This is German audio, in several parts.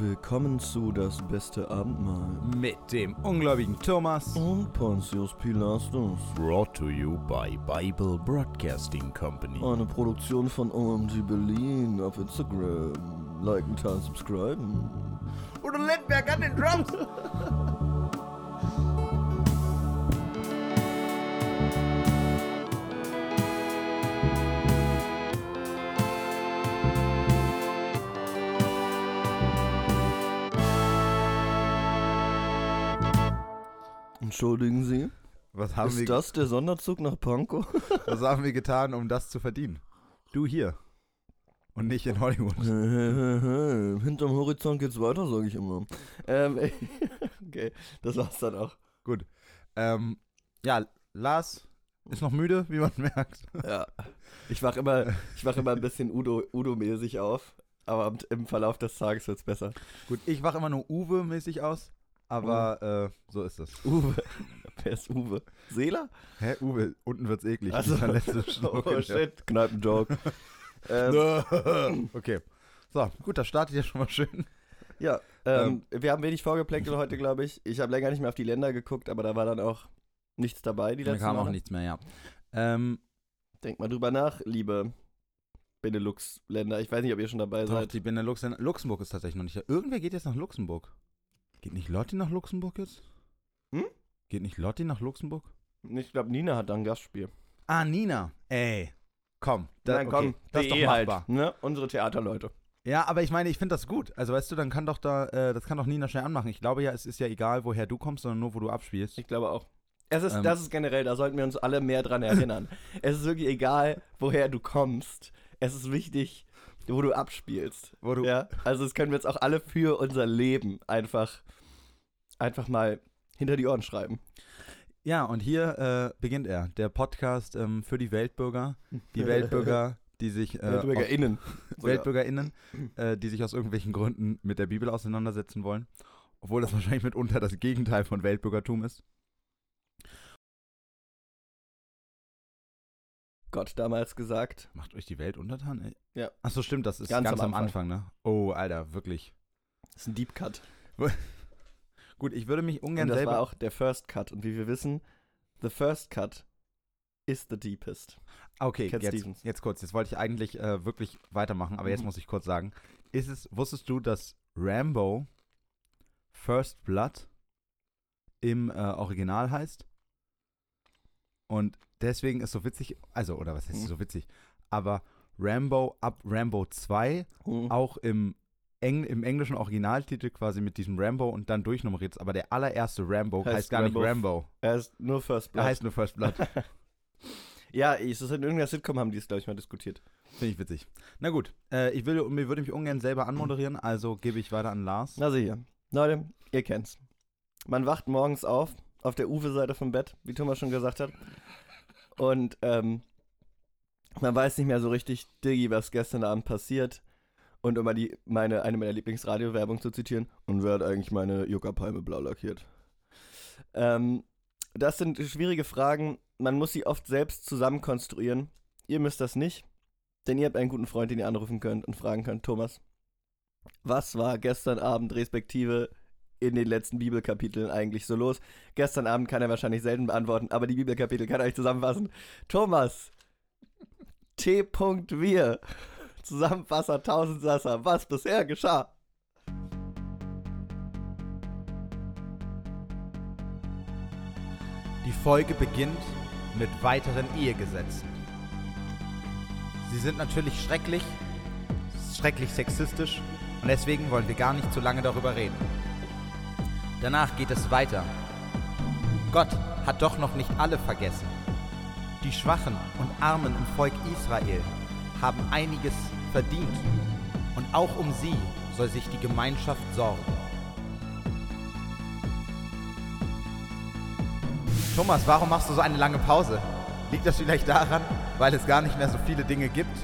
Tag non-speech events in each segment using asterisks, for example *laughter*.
Willkommen zu Das beste Abendmahl. Mit dem ungläubigen Thomas. Und Pontius Pilatus. Brought to you by Bible Broadcasting Company. Eine Produktion von OMG Berlin auf Instagram. Liken, teilen, subscriben. Udo Lindberg an den Drums. *laughs* Entschuldigen Sie, Was haben, ist wir, das der Sonderzug nach Pankow? *laughs* was haben wir getan, um das zu verdienen? Du hier. Und nicht in Hollywood. Hinterm Horizont geht's weiter, sage ich immer. Ähm, *laughs* okay, das war's dann auch. Gut. Ähm, ja, Lars ist noch müde, wie man *laughs* merkt. Ja, ich wach immer, ich wach immer ein bisschen Udo, Udo-mäßig auf, aber im- Verlauf des Tages wird's besser. Gut, ich wache immer nur Uwe-mäßig aus, aber äh, so ist es. Uwe, *laughs* wer ist Uwe? Seeler? Hä, Uwe, unten wird's eklig. Also- Das ist der letzte *laughs* Schluck. Oh shit, Kneipenjoke. *laughs* ähm, okay. So, gut, das startet ja schon mal schön. ja, ähm, wir haben wenig vorgeplänkelt heute, glaube ich. Ich habe länger nicht mehr auf die Länder geguckt, aber da war dann auch nichts dabei die Da letzten kam auch Male. nichts mehr, ja. Ähm, Denkt mal drüber nach, liebe Benelux-Länder. Ich weiß nicht, ob ihr schon dabei doch, seid. die Benelux, Luxemburg ist tatsächlich noch nicht da. Irgendwer geht jetzt nach Luxemburg. Geht nicht Lotti nach Luxemburg jetzt? Hm? Geht nicht Lotti nach Luxemburg? Ich glaube, Nina hat da ein Gastspiel. Ah, Nina. Ey. Komm. Da, Nein, komm, okay, das ist doch DE machbar. halt, ne? Unsere Theaterleute. Ja, aber ich meine, ich finde das gut. Also weißt du, dann kann doch da, äh, das kann doch Nina schnell anmachen. Ich glaube ja, es ist ja egal, woher du kommst, sondern nur, wo du abspielst. Ich glaube auch. Es ist, Ähm. das ist generell, da sollten wir uns alle mehr dran erinnern. *laughs* es ist wirklich egal, woher du kommst. Es ist wichtig, wo du abspielst. Wo du, Ja, also das können wir jetzt auch alle für unser Leben einfach, einfach mal hinter die Ohren schreiben. Ja, und hier äh, beginnt er, der Podcast ähm, für die Weltbürger. Die *laughs* Weltbürger, die sich. Äh, WeltbürgerInnen. WeltbürgerInnen, äh, die sich aus irgendwelchen Gründen mit der Bibel auseinandersetzen wollen. Obwohl das wahrscheinlich mitunter das Gegenteil von Weltbürgertum ist. Gott damals gesagt. Macht euch die Welt untertan? Ey? Ja. Achso, stimmt, das ist Ganz ganz, am am Anfang. ne? Oh, Alter, wirklich. Das ist ein Deep Cut. *laughs* Gut, ich würde mich ungern Und das selber. war auch der First Cut. Und wie wir wissen, the first cut is the deepest. Okay, Cat jetzt, Stevens. jetzt kurz. Jetzt wollte ich eigentlich äh, wirklich weitermachen, aber jetzt Mhm. muss ich kurz sagen. Ist es, wusstest du, dass Rambo First Blood im äh, Original heißt? Und deswegen ist so witzig, also, oder was heißt Mhm. so witzig, aber Rambo ab Rambo 2 Hm. auch im, Eng, im englischen Originaltitel quasi mit diesem Rambo und dann durchnummeriert ist. Aber der allererste Rambo heißt, Heißt gar Rambo nicht Rambo. Er ist nur First Er Blood. heißt nur First Blood. *laughs* ja, ist in irgendeiner Sitcom haben die es, glaube ich, mal diskutiert. Finde ich witzig. Na gut, äh, ich will, mir würde mich ungern selber anmoderieren, also gebe ich weiter an Lars. Na sicher. Leute, ihr kennt's. Man wacht morgens auf, auf der Uwe-Seite vom Bett, wie Thomas schon gesagt hat. Und ähm, man weiß nicht mehr so richtig, Diggi, was gestern Abend passiert. Und um mal die, meine, eine meiner Lieblingsradiowerbung zu zitieren, und wer hat eigentlich meine Juckerpalme blau lackiert? Ähm, das sind schwierige Fragen. Man muss sie oft selbst zusammen konstruieren. Ihr müsst das nicht, denn ihr habt einen guten Freund, den ihr anrufen könnt und fragen könnt, Thomas, was war gestern Abend respektive in den letzten Bibelkapiteln eigentlich so los? Gestern Abend kann er wahrscheinlich selten beantworten, aber die Bibelkapitel kann er euch zusammenfassen. Thomas, T. Wir, Zusammenfasser Tausendsasser, was bisher geschah? Die Folge beginnt mit weiteren Ehegesetzen. Sie sind natürlich schrecklich, schrecklich sexistisch und deswegen wollen wir gar nicht zu lange darüber reden. Danach geht es weiter. Gott hat doch noch nicht alle vergessen. Die Schwachen und Armen im Volk Israel haben einiges verdient und auch um sie soll sich die Gemeinschaft sorgen. Thomas, warum machst du so eine lange Pause? Liegt das vielleicht daran, weil es gar nicht mehr so viele Dinge gibt?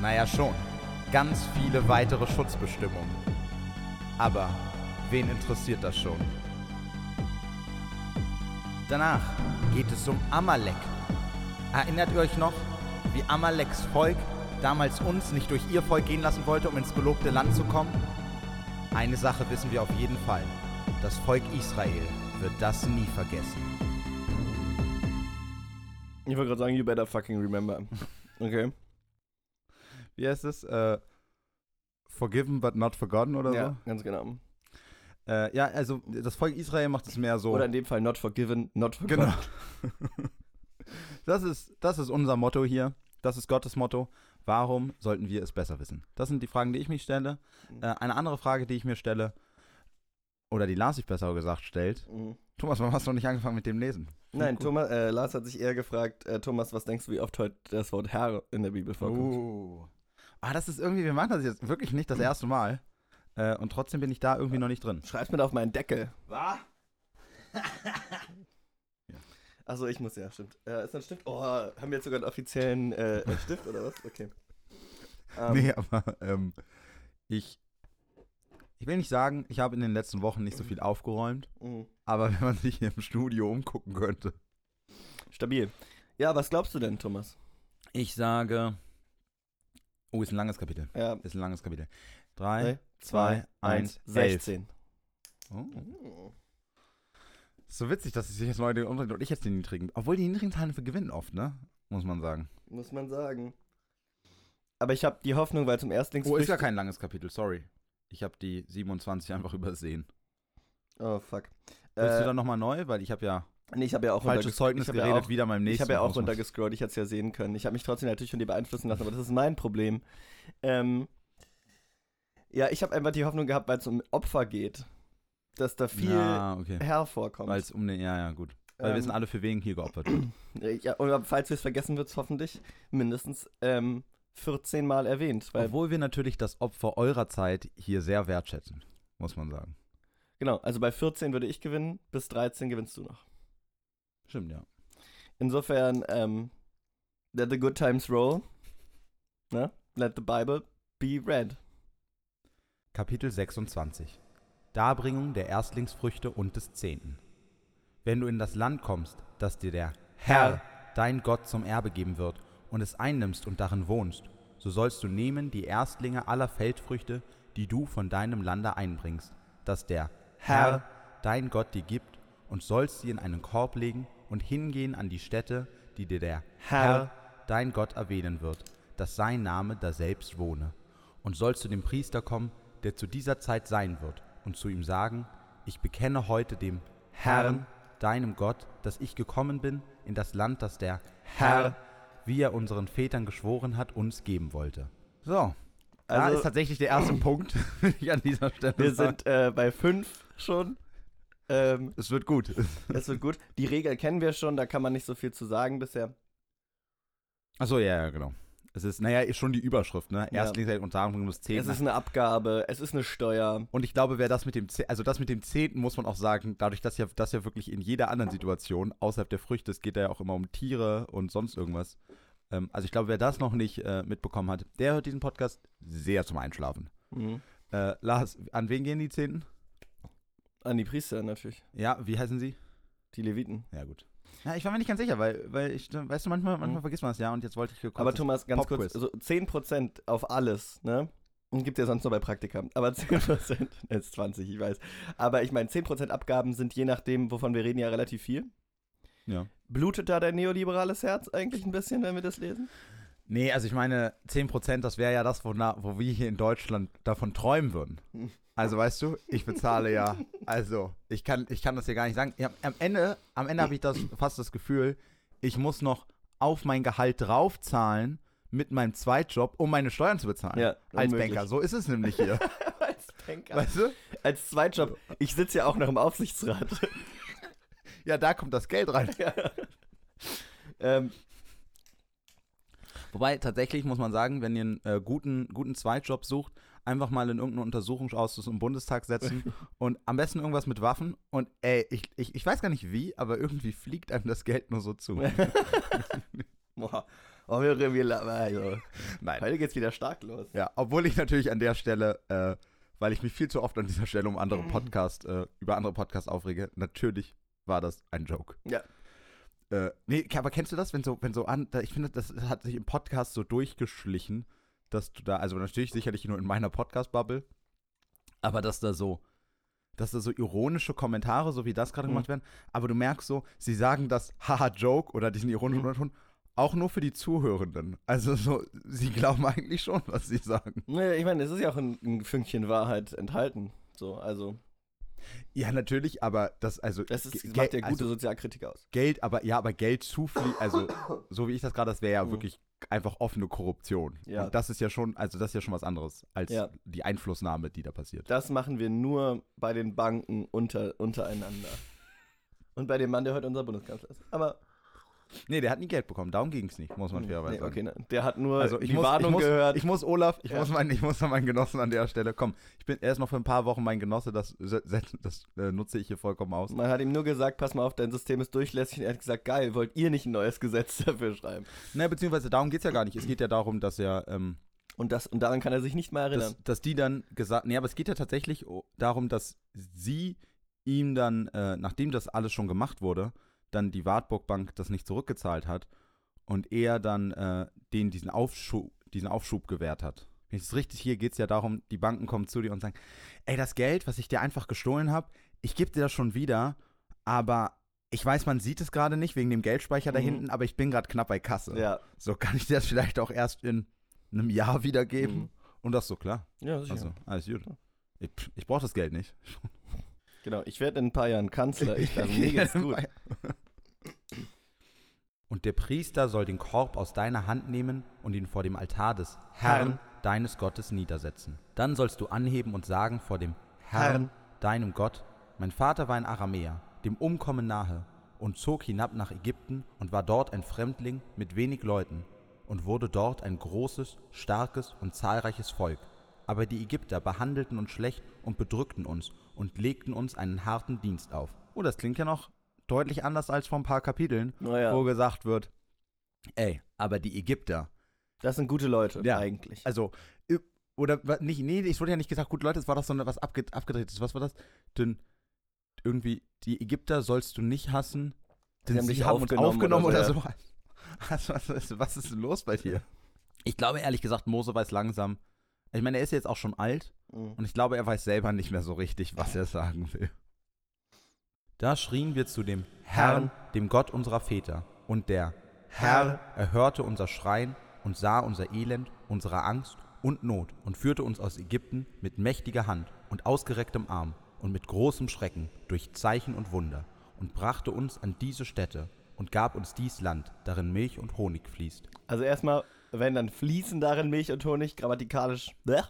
Naja schon, ganz viele weitere Schutzbestimmungen. Aber wen interessiert das schon? Danach geht es um Amalek. Erinnert ihr euch noch, wie Amaleks Volk damals uns nicht durch ihr Volk gehen lassen wollte, um ins gelobte Land zu kommen? Eine Sache wissen wir auf jeden Fall. Das Volk Israel wird das nie vergessen. Ich wollte gerade sagen, you better fucking remember. Okay. Wie heißt es? Äh, forgiven but not forgotten oder ja, ganz genau. Äh, ja, also das Volk Israel macht es mehr so. Oder in dem Fall not forgiven, not forgotten. Genau. Das ist, das ist unser Motto hier. Das ist Gottes Motto. Warum sollten wir es besser wissen? Das sind die Fragen, die ich mich stelle. Mhm. Äh, eine andere Frage, die ich mir stelle, oder die Lars sich besser gesagt stellt. Mhm. Thomas, warum hast du noch nicht angefangen mit dem Lesen? Nein, Gut. Thomas, äh, Lars hat sich eher gefragt, äh, Thomas, was denkst du, wie oft heute das Wort Herr in der Bibel vorkommt? Oh. Ah, das ist irgendwie, wir machen das jetzt wirklich nicht das *clears throat* erste Mal. Äh, und trotzdem bin ich da irgendwie noch nicht drin. Schreib's mir da auf meinen Deckel. Was? *laughs* Achso, ich muss ja, stimmt. Äh, ist ein Stift? Oh, haben wir jetzt sogar einen offiziellen äh, Stift oder was? Okay. *laughs* Ähm, nee, aber ähm, ich, ich will nicht sagen, ich habe in den letzten Wochen nicht so viel aufgeräumt, mh, aber wenn man sich im Studio umgucken könnte. Stabil. Ja, was glaubst du denn, Thomas? Ich sage. Oh, ist ein langes Kapitel. Ja, Ist ein langes Kapitel. Drei, drei, zwei, zwei, eins, eins, elf. 16. Oh. So witzig, dass ich jetzt mal den unteren und ich jetzt den niedrigen. Obwohl die niedrigen Zahlen für gewinnen oft, ne? Muss man sagen. Muss man sagen. Aber ich habe die Hoffnung, weil zum Erstling. Oh, ist ja kein langes Kapitel, sorry. Ich habe die 27 einfach übersehen. Oh, fuck. Willst du Äh, dann nochmal neu? Weil ich habe ja nee, ich habe ja auch falsches Zeugnis ja geredet, auch, wieder beim nächsten Ich habe ja auch runtergescrollt, ich hätte es ja sehen können. Ich habe mich trotzdem natürlich von dir beeinflussen lassen, aber das ist mein Problem. Ähm, ja, ich habe einfach die Hoffnung gehabt, weil es um Opfer geht, dass da viel Ja, okay. hervorkommt. Weil es um den, ja, ja, gut. Weil wir Ähm, sind alle für wen hier geopfert wird. *clears throat* Ja, und falls wir es vergessen, wird es hoffentlich mindestens ähm, 14 Mal erwähnt. Weil, Obwohl wir natürlich das Opfer eurer Zeit hier sehr wertschätzen, muss man sagen. genau, also bei 14 würde ich gewinnen, bis 13 gewinnst du noch. Stimmt, ja. Insofern, ähm, let the good times roll. Ne? Let the Bible be read. Kapitel 26 Darbringung der Erstlingsfrüchte und des Zehnten. Wenn du in das Land kommst, das dir der Herr, dein Gott, zum Erbe geben wird, und es einnimmst und darin wohnst, so sollst du nehmen die Erstlinge aller Feldfrüchte, die du von deinem Lande einbringst, das der Herr, dein Gott, dir gibt, und sollst sie in einen Korb legen und hingehen an die Stätte, die dir der Herr, dein Gott, erwähnen wird, dass sein Name daselbst wohne. Und sollst du dem Priester kommen, der zu dieser Zeit sein wird, und zu ihm sagen, ich bekenne heute dem Herrn, deinem Gott, dass ich gekommen bin in das Land, das der Herr, wie er unseren Vätern geschworen hat, uns geben wollte. So, da Also- ist tatsächlich der erste Punkt, *laughs* will ich an dieser Stelle Wir sagen. sind äh, bei 5 schon. Ähm, Es wird gut. *laughs* das wird gut. Die Regel kennen wir schon, da kann man nicht so viel zu sagen bisher. Achso, ja, ja, genau. Es ist, naja, ist schon die Überschrift, ne? Ja. Und Darbringung des Es Zehnten. ist eine Abgabe, es ist eine Steuer. Und ich glaube, wer das mit dem, Ze- also das mit dem Zehnten muss man auch sagen, dadurch, dass ja, das ja wirklich in jeder anderen Situation, außerhalb der Früchte, es geht ja auch immer um Tiere und sonst irgendwas. Ähm, also ich glaube, wer das noch nicht äh, mitbekommen hat, der hört diesen Podcast sehr zum Einschlafen. Mhm. Äh, Lars, an wen gehen die Zehnten? An die Priester natürlich. Ja, wie heißen sie? Die Leviten. Ja, gut. Ja, ich war mir nicht ganz sicher, weil, weil ich, weißt du, manchmal, manchmal Mhm. vergisst man es ja und jetzt wollte ich hier kurz Aber Thomas, ganz kurz, also 10% auf alles, ne? Und gibt ja sonst nur bei Praktika. Aber 10%, jetzt 20, ich weiß. Aber ich meine, 10% Abgaben sind je nachdem, wovon wir reden, ja relativ viel. Ja. Blutet da dein neoliberales Herz eigentlich ein bisschen, wenn wir das lesen? Nee, also ich meine, 10%, das wäre ja das, wona- wo wir hier in Deutschland davon träumen würden. Also weißt du, ich bezahle ja, also ich kann, ich kann das hier gar nicht sagen. Ja, am Ende, am Ende habe ich das fast das Gefühl, ich muss noch auf mein Gehalt draufzahlen mit meinem Zweitjob, um meine Steuern zu bezahlen. Ja, Als unmöglich. Banker, so ist es nämlich hier. *laughs* Als Banker. weißt du? Als Zweitjob. Ich sitze ja auch noch im Aufsichtsrat. *laughs* Ja, da kommt das Geld rein. ähm, Wobei, tatsächlich muss man sagen, wenn ihr einen äh, guten, guten Zweitjob sucht, einfach mal in irgendeinen Untersuchungsausschuss im Bundestag setzen *laughs* und am besten irgendwas mit Waffen. Und ey, ich, ich, ich weiß gar nicht wie, aber irgendwie fliegt einem das Geld nur so zu. *laughs* boah. Oh, wir, wir, also, Nein. heute geht's wieder stark los. Ja, obwohl ich natürlich an der Stelle, äh, weil ich mich viel zu oft an dieser Stelle um andere Podcast, äh, über andere Podcasts aufrege, natürlich war das ein Joke. Ja. Äh, nee, aber kennst du das, wenn so, wenn so an, ich finde, das hat sich im Podcast so durchgeschlichen, dass du da, also natürlich sicherlich nur in meiner Podcast-Bubble, Aber dass da so, dass da so ironische Kommentare, so wie das gerade Mhm. gemacht werden, aber du merkst so, sie sagen das Haha-Joke oder diesen ironischen Mhm. Unterton auch nur für die Zuhörenden. Also so, sie glauben eigentlich schon, was sie sagen. Nee, ich meine, es ist ja auch ein, ein Fünkchen Wahrheit enthalten. So, also, Ja, natürlich, aber das, also, das ist, macht ja gute also Sozialkritik aus. Geld, aber, ja, aber Geld zufließt, also, so wie ich das gerade, das wäre ja Mhm. wirklich einfach offene Korruption. Ja. Und das ist ja schon, also das ist ja schon was anderes als Ja. die Einflussnahme, die da passiert. Das machen wir nur bei den Banken unter, untereinander. Und bei dem Mann, der heute unser Bundeskanzler ist. Aber Nee, der hat nie Geld bekommen, darum ging es nicht, muss man nee, fairerweise sagen. okay, ne, der hat nur Also ich die muss, Warnung ich muss, gehört. Ich muss Olaf, ich Ja. muss meinen, ich muss meinen Genossen an der Stelle kommen. Ich bin, er ist noch für ein paar Wochen mein Genosse, das, das, äh, nutze ich hier vollkommen aus. Man hat ihm nur gesagt, pass mal auf, dein System ist durchlässig. Und er hat gesagt, geil, wollt ihr nicht ein neues Gesetz *laughs* dafür schreiben? Ne, beziehungsweise darum geht es ja gar nicht. Es geht ja darum, dass er, ähm, Und, das, und daran kann er sich nicht mehr erinnern. dass, dass die dann gesagt, nee, aber es geht ja tatsächlich darum, dass sie ihm dann, äh, nachdem das alles schon gemacht wurde, dann die Wartburg Bank das nicht zurückgezahlt hat und er dann äh, denen diesen Aufschub, diesen Aufschub gewährt hat. Wenn ich es richtig hier geht es ja darum, die Banken kommen zu dir und sagen, ey, das Geld, was ich dir einfach gestohlen habe, ich gebe dir das schon wieder, aber ich weiß, man sieht es gerade nicht wegen dem Geldspeicher da Mhm. hinten, aber ich bin gerade knapp bei Kasse. ja. So kann ich dir das *laughs* vielleicht auch erst in einem Jahr wiedergeben. Mhm. Und das so klar. Ja, sicher. Also, alles gut. Ich, ich brauche das Geld nicht. *laughs* Genau, ich werde in ein paar Jahren Kanzler. Ich *laughs* dachte, mir geht's gut. Und der Priester soll den Korb aus deiner Hand nehmen und ihn vor dem Altar des Herrn, deines Gottes niedersetzen. Dann sollst du anheben und sagen vor dem Herrn, Herrn. deinem Gott, mein Vater war ein Aramäer, dem Umkommen nahe, und zog hinab nach Ägypten und war dort ein Fremdling mit wenig Leuten und wurde dort ein großes, starkes und zahlreiches Volk. Aber die Ägypter behandelten uns schlecht und bedrückten uns und legten uns einen harten Dienst auf. Oh, das klingt ja noch deutlich anders als vor ein paar Kapiteln, Naja, wo gesagt wird, ey, aber die Ägypter, das sind gute Leute, Ja. eigentlich. also, oder nicht, nee, es wurde ja nicht gesagt, gut, Leute, es war doch so eine, was abge, abgedrehtes, was war das? Denn irgendwie, die Ägypter sollst du nicht hassen, denn Sie haben dich haben uns aufgenommen oder oder so, so. Was, *laughs* was, was, ist denn los bei dir? Ich glaube ehrlich gesagt, Mose weiß langsam, ich meine, er ist jetzt auch schon alt, Mhm. und ich glaube, er weiß selber nicht mehr so richtig, was er sagen will. Da schrien wir zu dem Herrn, dem Gott unserer Väter. Und der Herr erhörte unser Schreien und sah unser Elend, unsere Angst und Not und führte uns aus Ägypten mit mächtiger Hand und ausgerecktem Arm und mit großem Schrecken durch Zeichen und Wunder und brachte uns an diese Stätte und gab uns dies Land, darin Milch und Honig fließt. Also erstmal, wenn dann fließen darin Milch und Honig, grammatikalisch. bleh.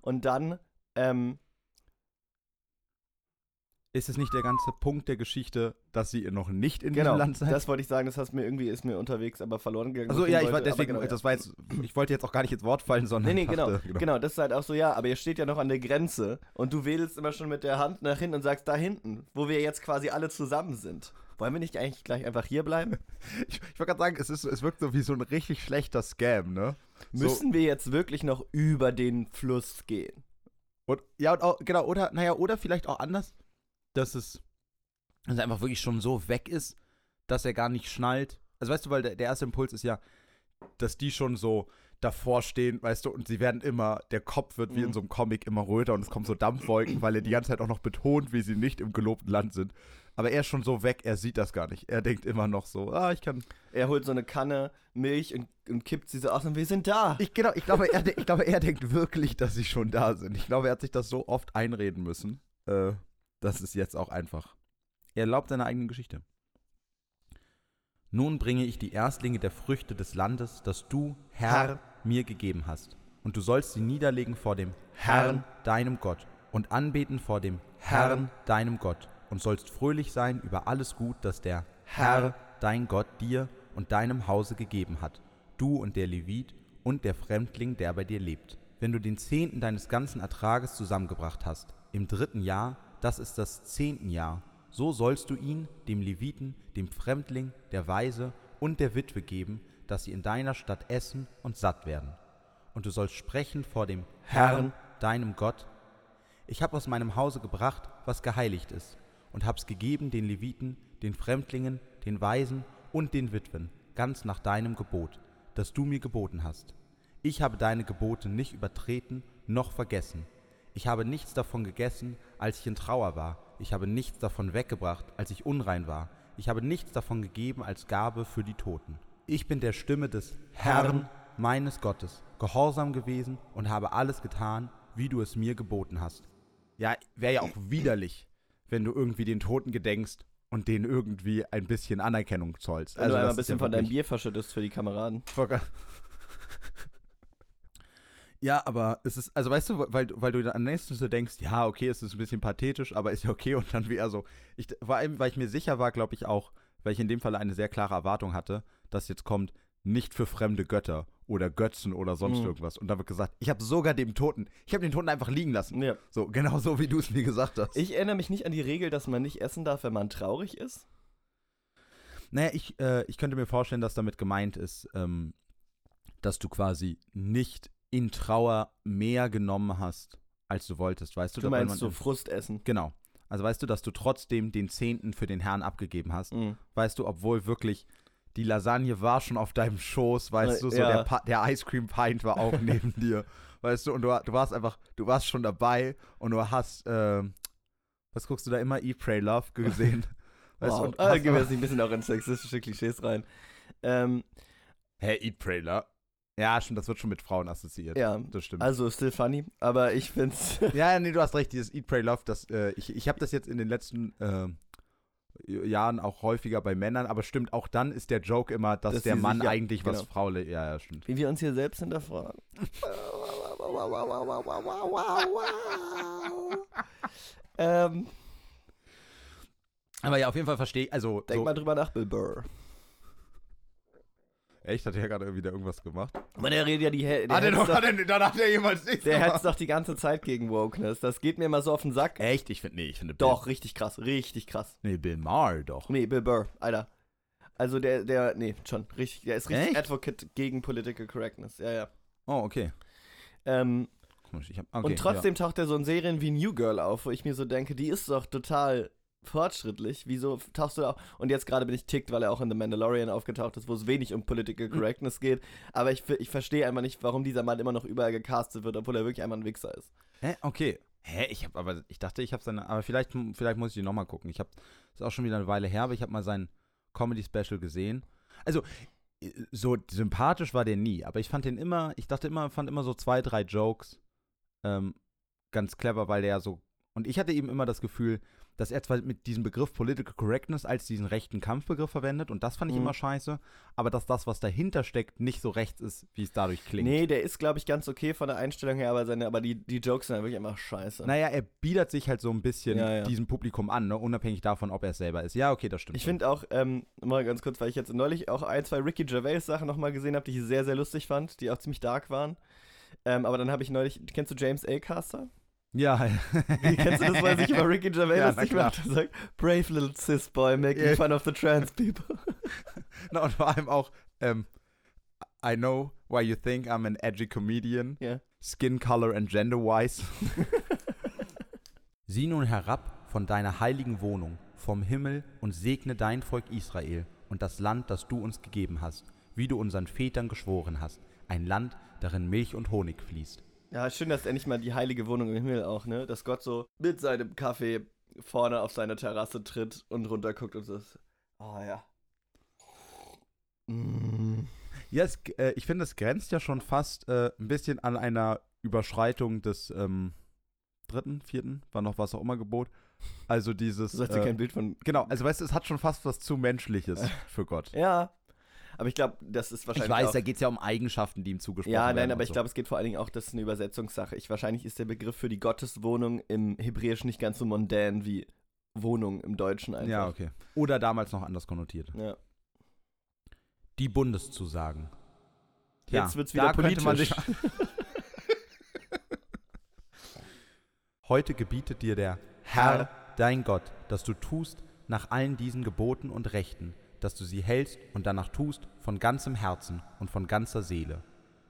Und dann, ähm, Ist es nicht der ganze Punkt der Geschichte, dass sie noch nicht in genau, diesem Land seid? das wollte ich sagen, das hast mir irgendwie, ist mir unterwegs aber verloren gegangen. Also ja, ich wollte, deswegen, genau, das war jetzt, ich wollte jetzt auch gar nicht ins Wort fallen, sondern Nee, nee, genau, dachte, genau. das ist halt auch so, ja, aber ihr steht ja noch an der Grenze und du wedelst immer schon mit der Hand nach hinten und sagst, da hinten, wo wir jetzt quasi alle zusammen sind. Wollen wir nicht eigentlich gleich einfach hier bleiben? *laughs* Ich, ich wollte gerade sagen, es, ist, es wirkt so wie so ein richtig schlechter Scam, ne? So, Müssen wir jetzt wirklich noch über den Fluss gehen? und, ja, und auch, genau, oder, naja, oder vielleicht auch anders, dass es, dass er einfach wirklich schon so weg ist, dass er gar nicht schnallt. Also weißt du, weil der, der erste Impuls ist ja, dass die schon so davor stehen, weißt du, und sie werden immer, der Kopf wird wie Mhm. in so einem Comic immer röter und es kommen so Dampfwolken, weil er die ganze Zeit auch noch betont, wie sie nicht im gelobten Land sind. Aber er ist schon so weg, er sieht das gar nicht. Er denkt immer noch so, ah, ich kann. Er holt so eine Kanne Milch und, und kippt sie so aus und wir sind da. Ich, genau, ich glaube, er, ich glaube, er denkt wirklich, dass sie schon da sind. Ich glaube, er hat sich das so oft einreden müssen. Äh, das ist jetzt auch einfach. Er erlaubt seine eigene Geschichte. Nun bringe ich die Erstlinge der Früchte des Landes, das du, Herr, Herr. mir gegeben hast. Und du sollst sie niederlegen vor dem Herrn, deinem Gott, und anbeten vor dem Herrn, deinem Gott, und sollst fröhlich sein über alles Gut, das der Herr, dein Gott, dir und deinem Hause gegeben hat, du und der Levit und der Fremdling, der bei dir lebt. Wenn du den Zehnten deines ganzen Ertrages zusammengebracht hast, im dritten Jahr, das ist das zehnten Jahr, so sollst du ihn, dem Leviten, dem Fremdling, der Weise und der Witwe geben, dass sie in deiner Stadt essen und satt werden. Und du sollst sprechen vor dem Herrn, deinem Gott, ich habe aus meinem Hause gebracht, was geheiligt ist, und hab's gegeben den Leviten, den Fremdlingen, den Weisen und den Witwen, ganz nach deinem Gebot, das du mir geboten hast. Ich habe deine Gebote nicht übertreten noch vergessen. Ich habe nichts davon gegessen, als ich in Trauer war. Ich habe nichts davon weggebracht, als ich unrein war. Ich habe nichts davon gegeben als Gabe für die Toten. Ich bin der Stimme des Herrn, meines Gottes, gehorsam gewesen und habe alles getan, wie du es mir geboten hast. Ja, wäre ja auch widerlich, wenn du irgendwie den Toten gedenkst und denen irgendwie ein bisschen Anerkennung zollst. Einmal das ein bisschen von deinem Bier verschüttest für die Kameraden. Ja, aber es ist, also weißt du, weil, weil du dann am nächsten so denkst, ja, okay, es ist ein bisschen pathetisch, aber ist ja okay und dann wie er so, ich, vor allem, weil ich mir sicher war, glaube ich auch, weil ich in dem Fall eine sehr klare Erwartung hatte, dass jetzt kommt, nicht für fremde Götter oder Götzen oder sonst Mhm. irgendwas. Und dann wird gesagt, ich habe sogar dem Toten, ich habe den Toten einfach liegen lassen. Ja. So, genau so, wie du es mir gesagt hast. Ich erinnere mich nicht an die Regel, dass man nicht essen darf, wenn man traurig ist. Naja, ich, äh, ich könnte mir vorstellen, dass damit gemeint ist, ähm, dass du quasi nicht in Trauer mehr genommen hast, als du wolltest, weißt du? Du meinst so Frustessen. Genau. Also weißt du, dass du trotzdem den Zehnten für den Herrn abgegeben hast. Mhm. Weißt du, obwohl wirklich die Lasagne war schon auf deinem Schoß, weißt Äh, du, so ja. der, Pa- der Ice Cream Pint war auch *laughs* neben dir. Weißt du, und du, du warst einfach, du warst schon dabei und du hast, ähm, was guckst du da immer? Eat, Pray, Love gesehen. *laughs* Weißt du, Wow. und Ah, gehen wir jetzt ein bisschen auch in sexistische Klischees rein. Ähm, Hä, Eat, Pray, Love? Ja, stimmt, das wird schon mit Frauen assoziiert. ja, Das stimmt. also still funny, aber ich find's. *laughs* Ja, nee, du hast recht, dieses Eat, Pray, Love, das, äh, ich, ich habe das jetzt in den letzten ähm, Jahren auch häufiger bei Männern, aber stimmt, auch dann ist der Joke immer, dass, Dass der Mann sich- ja, eigentlich was genau. Frau, le- ja, ja, stimmt. Wie wir uns hier selbst hinterfragen. *laughs* ähm, Aber ja, auf jeden Fall verstehe ich, also, denk so, mal drüber nach, Bill Burr. Echt, hat er gerade wieder irgendwas gemacht? Aber der redet ja die der Hat er doch, hat er, dann hat er jemals nichts der hetzt doch die ganze Zeit gegen Wokeness. Das geht mir immer so auf den Sack. Echt? Ich finde, nee, ich finde Doch, richtig krass, richtig krass. Nee, Bill Maher doch. Nee, Bill Burr, Alter. Also der, der, nee, schon, richtig, der ist richtig Echt? Advocate gegen Political Correctness, ja, ja. Oh, okay. Ähm, Komisch, ich hab, okay und trotzdem taucht er so in Serien wie New Girl auf, wo ich mir so denke, die ist doch total fortschrittlich. Wieso tauchst du da auf? Und jetzt gerade bin ich tickt, weil er auch in The Mandalorian aufgetaucht ist, wo es wenig um Political Mhm. Correctness geht. Aber ich, ich verstehe einfach nicht, warum dieser Mann immer noch überall gecastet wird, obwohl er wirklich einmal ein Wichser ist. Hä? Okay. Hä? Ich habe aber, ich dachte, ich habe seine, aber vielleicht, vielleicht muss ich die nochmal gucken. Ich habe, ist auch schon wieder eine Weile her, aber ich habe mal sein Comedy-Special gesehen. Also, äh, so sympathisch war der nie, aber ich fand den immer, ich dachte immer, fand immer so zwei, drei Jokes ähm, ganz clever, weil der ja so, und ich hatte eben immer das Gefühl, dass er zwar mit diesem Begriff Political Correctness als diesen rechten Kampfbegriff verwendet und das fand ich Mhm. immer scheiße, aber dass das, was dahinter steckt, nicht so rechts ist, wie es dadurch klingt. Nee, der ist, glaube ich, ganz okay von der Einstellung her, aber, seine, aber die, die Jokes sind halt wirklich immer scheiße. Naja, er biedert sich halt so ein bisschen Ja, ja. diesem Publikum an, ne? unabhängig davon, ob er es selber ist. Ja, okay, das stimmt. Ich finde auch, ähm, mal ganz kurz, weil ich jetzt neulich auch ein, zwei Ricky Gervais Sachen nochmal gesehen habe, die ich sehr, sehr lustig fand, die auch ziemlich dark waren. Ähm, aber dann habe ich neulich, kennst du James A. Caster? Ja, Wie kennst du das, weil sich über Ricky Gervais Ja, lustig macht? Er sagt, brave little cis boy making Ja. fun of the trans people. *laughs* Na, und vor allem auch, ähm, I know why you think I'm an edgy comedian. Ja. Skin color and gender wise. *laughs* Sieh nun herab von deiner heiligen Wohnung, vom Himmel und segne dein Volk Israel und das Land, das du uns gegeben hast, wie du unseren Vätern geschworen hast, ein Land, darin Milch und Honig fließt. Ja, schön, dass endlich mal die heilige Wohnung im Himmel auch, ne? Dass Gott so mit seinem Kaffee vorne auf seine Terrasse tritt und runterguckt und so. ist, Oh ja. Mm. Ja, es, äh, ich finde, es grenzt ja schon fast äh, ein bisschen an einer Überschreitung des ähm, dritten, vierten, war noch was auch immer Gebot. Also dieses. Du sollst dir äh, kein Bild von. genau, also weißt du, es hat schon fast was zu Menschliches *laughs* für Gott. Ja. Aber ich glaube, das ist Ich wahrscheinlich. weiß, auch, da geht es ja um Eigenschaften, die ihm zugesprochen Ja, werden. nein, und aber ich so. glaube, es geht vor allen Dingen auch, das ist eine Übersetzungssache. Ich, wahrscheinlich ist der Begriff für die Gotteswohnung im Hebräisch nicht ganz so mondän wie Wohnung im Deutschen einfach. Ja, okay. Oder damals noch anders konnotiert. Ja. Die Bundeszusagen. Jetzt wird's da wieder könnte man politisch. sich- *laughs* Heute gebietet dir der Herr, dein Gott, dass du tust nach allen diesen Geboten und Rechten, dass du sie hältst und danach tust von ganzem Herzen und von ganzer Seele.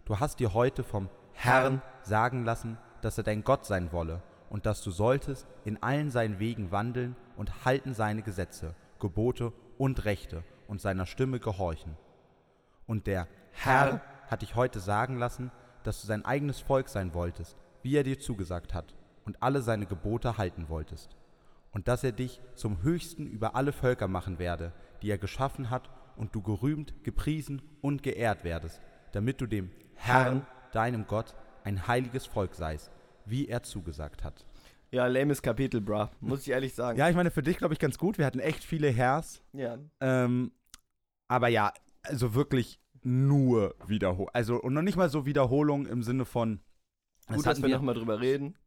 Du hast dir heute vom Herrn sagen lassen, dass er dein Gott sein wolle und dass du solltest in allen seinen Wegen wandeln und halten seine Gesetze, Gebote und Rechte und seiner Stimme gehorchen. Und der Herr hat dich heute sagen lassen, dass du sein eigenes Volk sein wolltest, wie er dir zugesagt hat. und alle seine Gebote halten wolltest. Und dass er dich zum Höchsten über alle Völker machen werde, die er geschaffen hat, und du gerühmt, gepriesen und geehrt werdest, damit du dem Herrn, deinem Gott, ein heiliges Volk seist, wie er zugesagt hat. Ja, lames Kapitel, bra. Muss ich ehrlich sagen. Ja, ich meine, für dich glaube ich ganz gut. Wir hatten echt viele Herrs. Ja. Ähm, aber ja, also wirklich nur Wiederholung. Also, und noch nicht mal so Wiederholung im Sinne von. Gut, dass hatten wir nochmal drüber reden.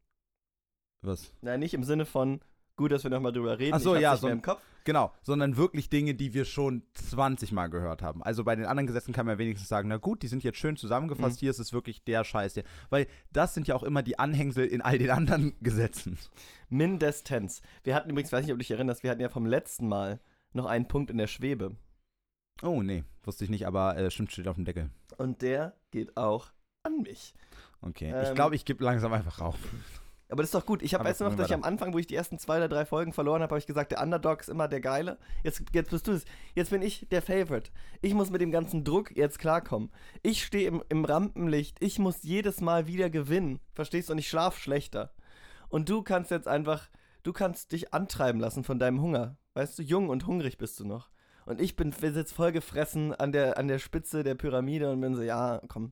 Was? Nein, nicht im Sinne von, gut, dass wir nochmal drüber reden. Ach so, ja, so. Genau, sondern wirklich Dinge, die wir schon 20 Mal gehört haben. Also bei den anderen Gesetzen kann man wenigstens sagen, na gut, die sind jetzt schön zusammengefasst, Mhm. hier ist es wirklich der Scheiß. Der, weil das sind ja auch immer die Anhängsel in all den anderen *laughs* Gesetzen. Mindestens. Wir hatten übrigens, weiß nicht, ob du dich erinnerst, wir hatten ja vom letzten Mal noch einen Punkt in der Schwebe. Oh, nee, wusste ich nicht, aber äh, stimmt, steht auf dem Deckel. Und der geht auch an mich. Okay, Ähm, ich glaube, ich gebe langsam einfach auf. Aber das ist doch gut. Ich habe, du noch, dass ich am Anfang, wo ich die ersten zwei oder drei Folgen verloren habe, habe ich gesagt, der Underdog ist immer der Geile. Jetzt, jetzt bist du es. Jetzt bin ich der Favorite. Ich muss mit dem ganzen Druck jetzt klarkommen. Ich stehe im, im Rampenlicht. Ich muss jedes Mal wieder gewinnen. Verstehst du? Und ich schlaf schlechter. Und du kannst jetzt einfach, du kannst dich antreiben lassen von deinem Hunger. Weißt du, jung und hungrig bist du noch. Und ich bin jetzt voll gefressen an der, an der Spitze der Pyramide und bin so, ja, komm.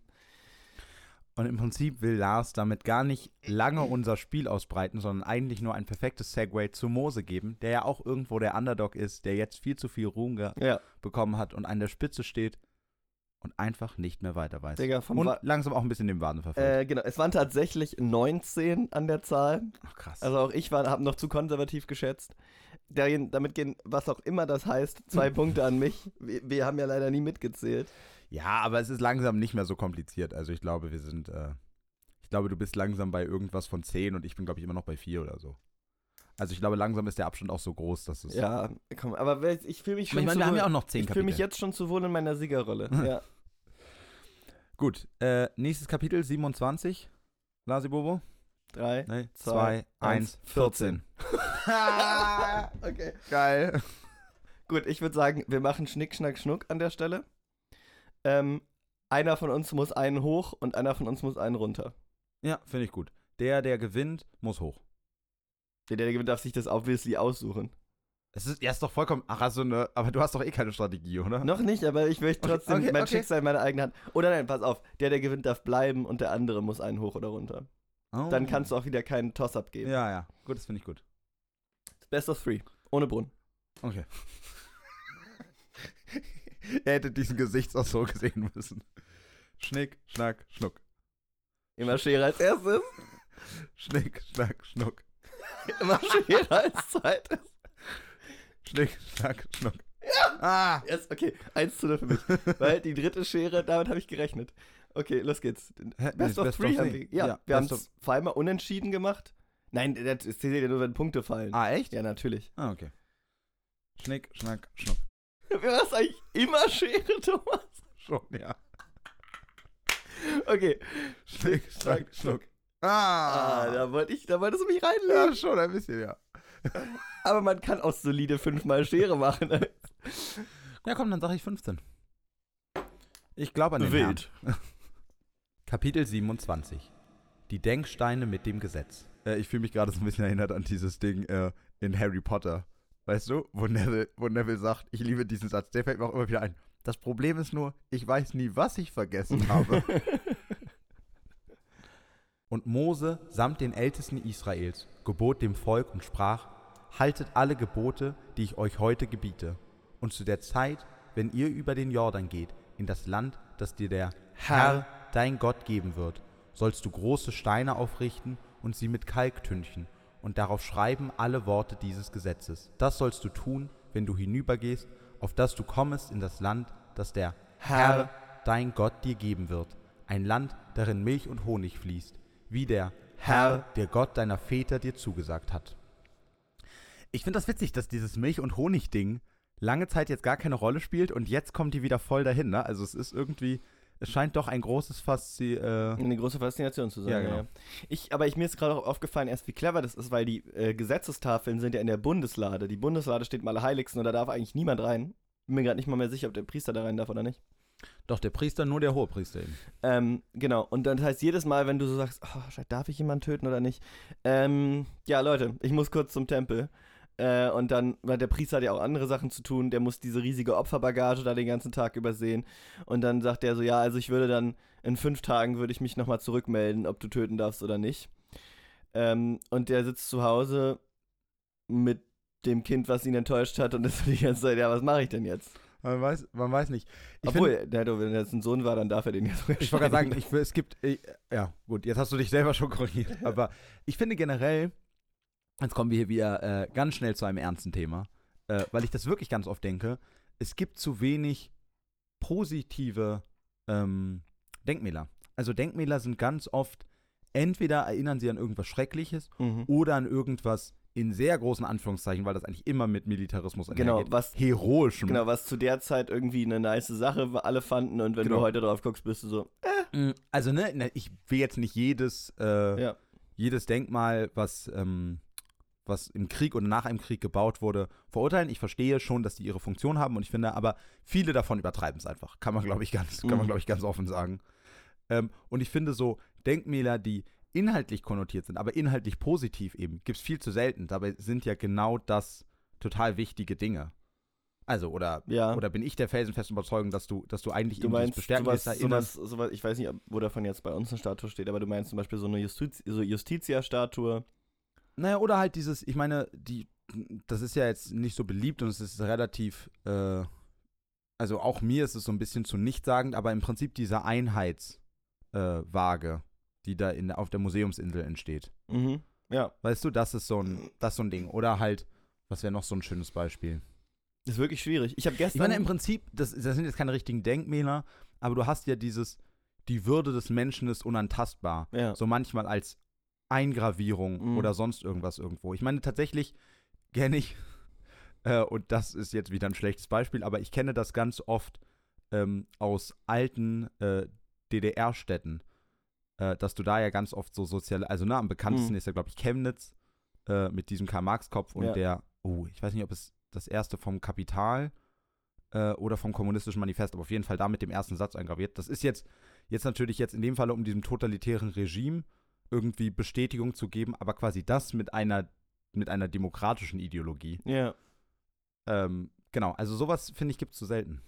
Und im Prinzip will Lars damit gar nicht lange unser Spiel ausbreiten, sondern eigentlich nur ein perfektes Segway zu Mose geben, der ja auch irgendwo der Underdog ist, der jetzt viel zu viel Ruhm Ja, bekommen hat und an der Spitze steht und einfach nicht mehr weiter weiß. Digga, und Wa- langsam auch ein bisschen dem Waden verfällt. äh, genau. Es waren tatsächlich 19 an der Zahl. Ach, krass. Also auch ich habe noch zu konservativ geschätzt. Darin, damit gehen, was auch immer das heißt, zwei *laughs* Punkte an mich. Wir, wir haben ja leider nie mitgezählt. Ja, aber es ist langsam nicht mehr so kompliziert. Also ich glaube, wir sind, äh, ich glaube, du bist langsam bei irgendwas von 10 und ich bin, glaube ich, immer noch bei 4 oder so. Also ich glaube, langsam ist der Abstand auch so groß, dass es... Ja, komm, aber ich fühle mich schon ich meine, zu wir haben wohl, ja auch noch 10 ich fühle mich jetzt schon zu wohl in meiner Siegerrolle. *laughs* ja. Gut, äh, nächstes Kapitel, 27. Lasi Bobo? Drei. 3, Zwei, 2, 1, eins, 14. *laughs* okay. Geil. Gut, ich würde sagen, wir machen Schnick, Schnack, Schnuck an der Stelle. Ähm, einer von uns muss einen hoch und einer von uns muss einen runter. Ja, finde ich gut. Der, der gewinnt, muss hoch. Der, der gewinnt, darf sich das obviously aussuchen. Es ist, ja, ist doch vollkommen. Ach, also ne, aber du hast doch eh keine Strategie, oder? Noch nicht, aber ich möchte Okay, trotzdem okay, mein okay. Schicksal in meiner eigenen Hand. Oder nein, pass auf, der, der gewinnt, darf bleiben und der andere muss einen hoch oder runter. Oh. Dann kannst du auch wieder keinen Toss-Up geben. Ja, ja. Gut, das finde ich gut. Best of three. Ohne Brunnen. Okay. *laughs* *laughs* er hätte diesen Gesichtsausdruck *laughs* sehen müssen. Schnick, schnack, schnuck. Immer Schere als erstes, *laughs* Schnick, schnack, schnuck. immer Schere als zweites. Schnick, schnack, schnuck. Ja! Ah! Yes, okay, eins zu null für mich. Weil die dritte Schere, damit habe ich gerechnet. Okay, los geht's. Best of three haben wir. Ja, Ja, wir haben es zweimal unentschieden gemacht. Nein, das zählt ja nur, wenn Punkte fallen. Ah, echt? Ja, natürlich. Ah, okay. Schnick, schnack, schnuck. Wer ist eigentlich immer Schere, *laughs* Thomas? Schon, ja. Okay. Schnick, schnack, schnuck. Ah, Ah! da wollte ich, da wolltest du mich reinlegen. ja, schon ein bisschen, ja. *laughs* Aber man kann auch solide fünfmal Schere machen. ne? *laughs* Ja, komm, dann sag ich 15. Ich glaube an den Wild. Herrn. Kapitel 27. Die Denksteine mit dem Gesetz. Äh, ich fühle mich gerade so ein bisschen erinnert an dieses Ding äh, in Harry Potter. Weißt du, wo Neville, wo Neville sagt, ich liebe diesen Satz, der fällt mir auch immer wieder ein. Das Problem ist nur, ich weiß nie, was ich vergessen habe. *laughs* Und Mose samt den Ältesten Israels gebot dem Volk und sprach, haltet alle Gebote, die ich euch heute gebiete. Und zu der Zeit, wenn ihr über den Jordan geht, in das Land, das dir der Herr, dein Gott, geben wird, sollst du große Steine aufrichten und sie mit Kalk tünchen und darauf schreiben alle Worte dieses Gesetzes. Das sollst du tun, wenn du hinübergehst, auf dass du kommest in das Land, das der Herr, dein Gott, dir geben wird. Ein Land, darin Milch und Honig fließt, wie der Herr, der Gott deiner Väter dir zugesagt hat. Ich finde das witzig, dass dieses Milch- und Honig-Ding lange Zeit jetzt gar keine Rolle spielt und jetzt kommt die wieder voll dahin. Ne? Also es ist irgendwie, es scheint doch ein großes Faszi äh, Eine große Faszination zu sein. Ja, genau. ja. Ich, aber ich, mir ist gerade auch aufgefallen, erst wie clever das ist, weil die äh, Gesetzestafeln sind ja in der Bundeslade. Die Bundeslade steht im Allerheiligsten und da darf eigentlich niemand rein. Bin mir gerade nicht mal mehr sicher, ob der Priester da rein darf oder nicht. Doch, der Priester, nur der Hohepriester eben. Ähm, genau, und dann heißt jedes Mal, wenn du so sagst, oh, darf ich jemanden töten oder nicht? Ähm, ja, Leute, ich muss kurz zum Tempel. Äh, und dann, weil der Priester hat ja auch andere Sachen zu tun, der muss diese riesige Opferbagage da den ganzen Tag übersehen. Und dann sagt er so, ja, also ich würde dann in fünf Tagen würde ich mich nochmal zurückmelden, ob du töten darfst oder nicht. Ähm, und der sitzt zu Hause mit dem Kind, was ihn enttäuscht hat und *laughs* ist die ganze Zeit, ja, was mache ich denn jetzt? Man weiß, man weiß nicht. Ich Obwohl, find- der, wenn er jetzt ein Sohn war, dann darf er den sogar Ich wollte gerade sagen, ich, es gibt, äh, ja, gut, jetzt hast du dich selber schon korrigiert, *laughs* aber ich finde generell, jetzt kommen wir hier wieder äh, ganz schnell zu einem ernsten Thema, äh, weil ich das wirklich ganz oft denke, es gibt zu wenig positive ähm, Denkmäler. Also Denkmäler sind ganz oft, entweder erinnern sie an irgendwas Schreckliches Mhm. oder an irgendwas in sehr großen Anführungszeichen, weil das eigentlich immer mit Militarismus Genau, einhergeht. was- Heroischem. Genau, was zu der Zeit irgendwie eine nice Sache war, alle fanden und wenn Genau. du heute drauf guckst, bist du so, Mm, Also, ne, ne, ich will jetzt nicht jedes, äh, ja. jedes Denkmal, was, ähm, was im Krieg oder nach einem Krieg gebaut wurde, verurteilen. Ich verstehe schon, dass die ihre Funktion haben und ich finde aber, viele davon übertreiben es einfach. Kann man, glaube ich, ganz, kann man, Mhm. glaube ich, ganz offen sagen. Ähm, und ich finde so Denkmäler, die inhaltlich konnotiert sind, aber inhaltlich positiv eben, gibt es viel zu selten. Dabei sind ja genau das total wichtige Dinge. Also, oder, Ja. oder bin ich der felsenfesten Überzeugung, dass du, dass du eigentlich Du meinst Bestärken Erinnerns sowas, sowas, ich weiß nicht, wo davon jetzt bei uns eine Statue steht, aber du meinst zum Beispiel so eine Justiz, so Justitia-Statue. Naja, oder halt dieses, ich meine, die, das ist ja jetzt nicht so beliebt und es ist relativ, äh, also auch mir ist es so ein bisschen zu nichtssagend, aber im Prinzip diese Einheitswaage, äh, die da in, auf der Museumsinsel entsteht. Mhm. Ja, Weißt du, das ist so ein, das ist so ein Ding. Oder halt, was wäre noch so ein schönes Beispiel? ist wirklich schwierig. Ich habe Ich gestern. meine, im Prinzip, das, das sind jetzt keine richtigen Denkmäler, aber du hast ja dieses, die Würde des Menschen ist unantastbar. ja. so manchmal als Eingravierung Mhm. oder sonst irgendwas irgendwo. Ich meine, tatsächlich kenne ich, *laughs* äh, und das ist jetzt wieder ein schlechtes Beispiel, aber ich kenne das ganz oft ähm, aus alten äh, DDR-Städten, äh, dass du da ja ganz oft so soziale, also na, am bekanntesten Mhm. ist ja, glaube ich, Chemnitz äh, mit diesem Karl-Marx-Kopf und Ja. der, oh, ich weiß nicht, ob es das erste vom Kapital äh, oder vom kommunistischen Manifest, aber auf jeden Fall da mit dem ersten Satz eingraviert. Das ist jetzt, jetzt natürlich jetzt in dem Falle, um diesem totalitären Regime irgendwie Bestätigung zu geben, aber quasi das mit einer, mit einer demokratischen Ideologie. ja. Ähm, genau, also sowas, finde ich, gibt es zu selten.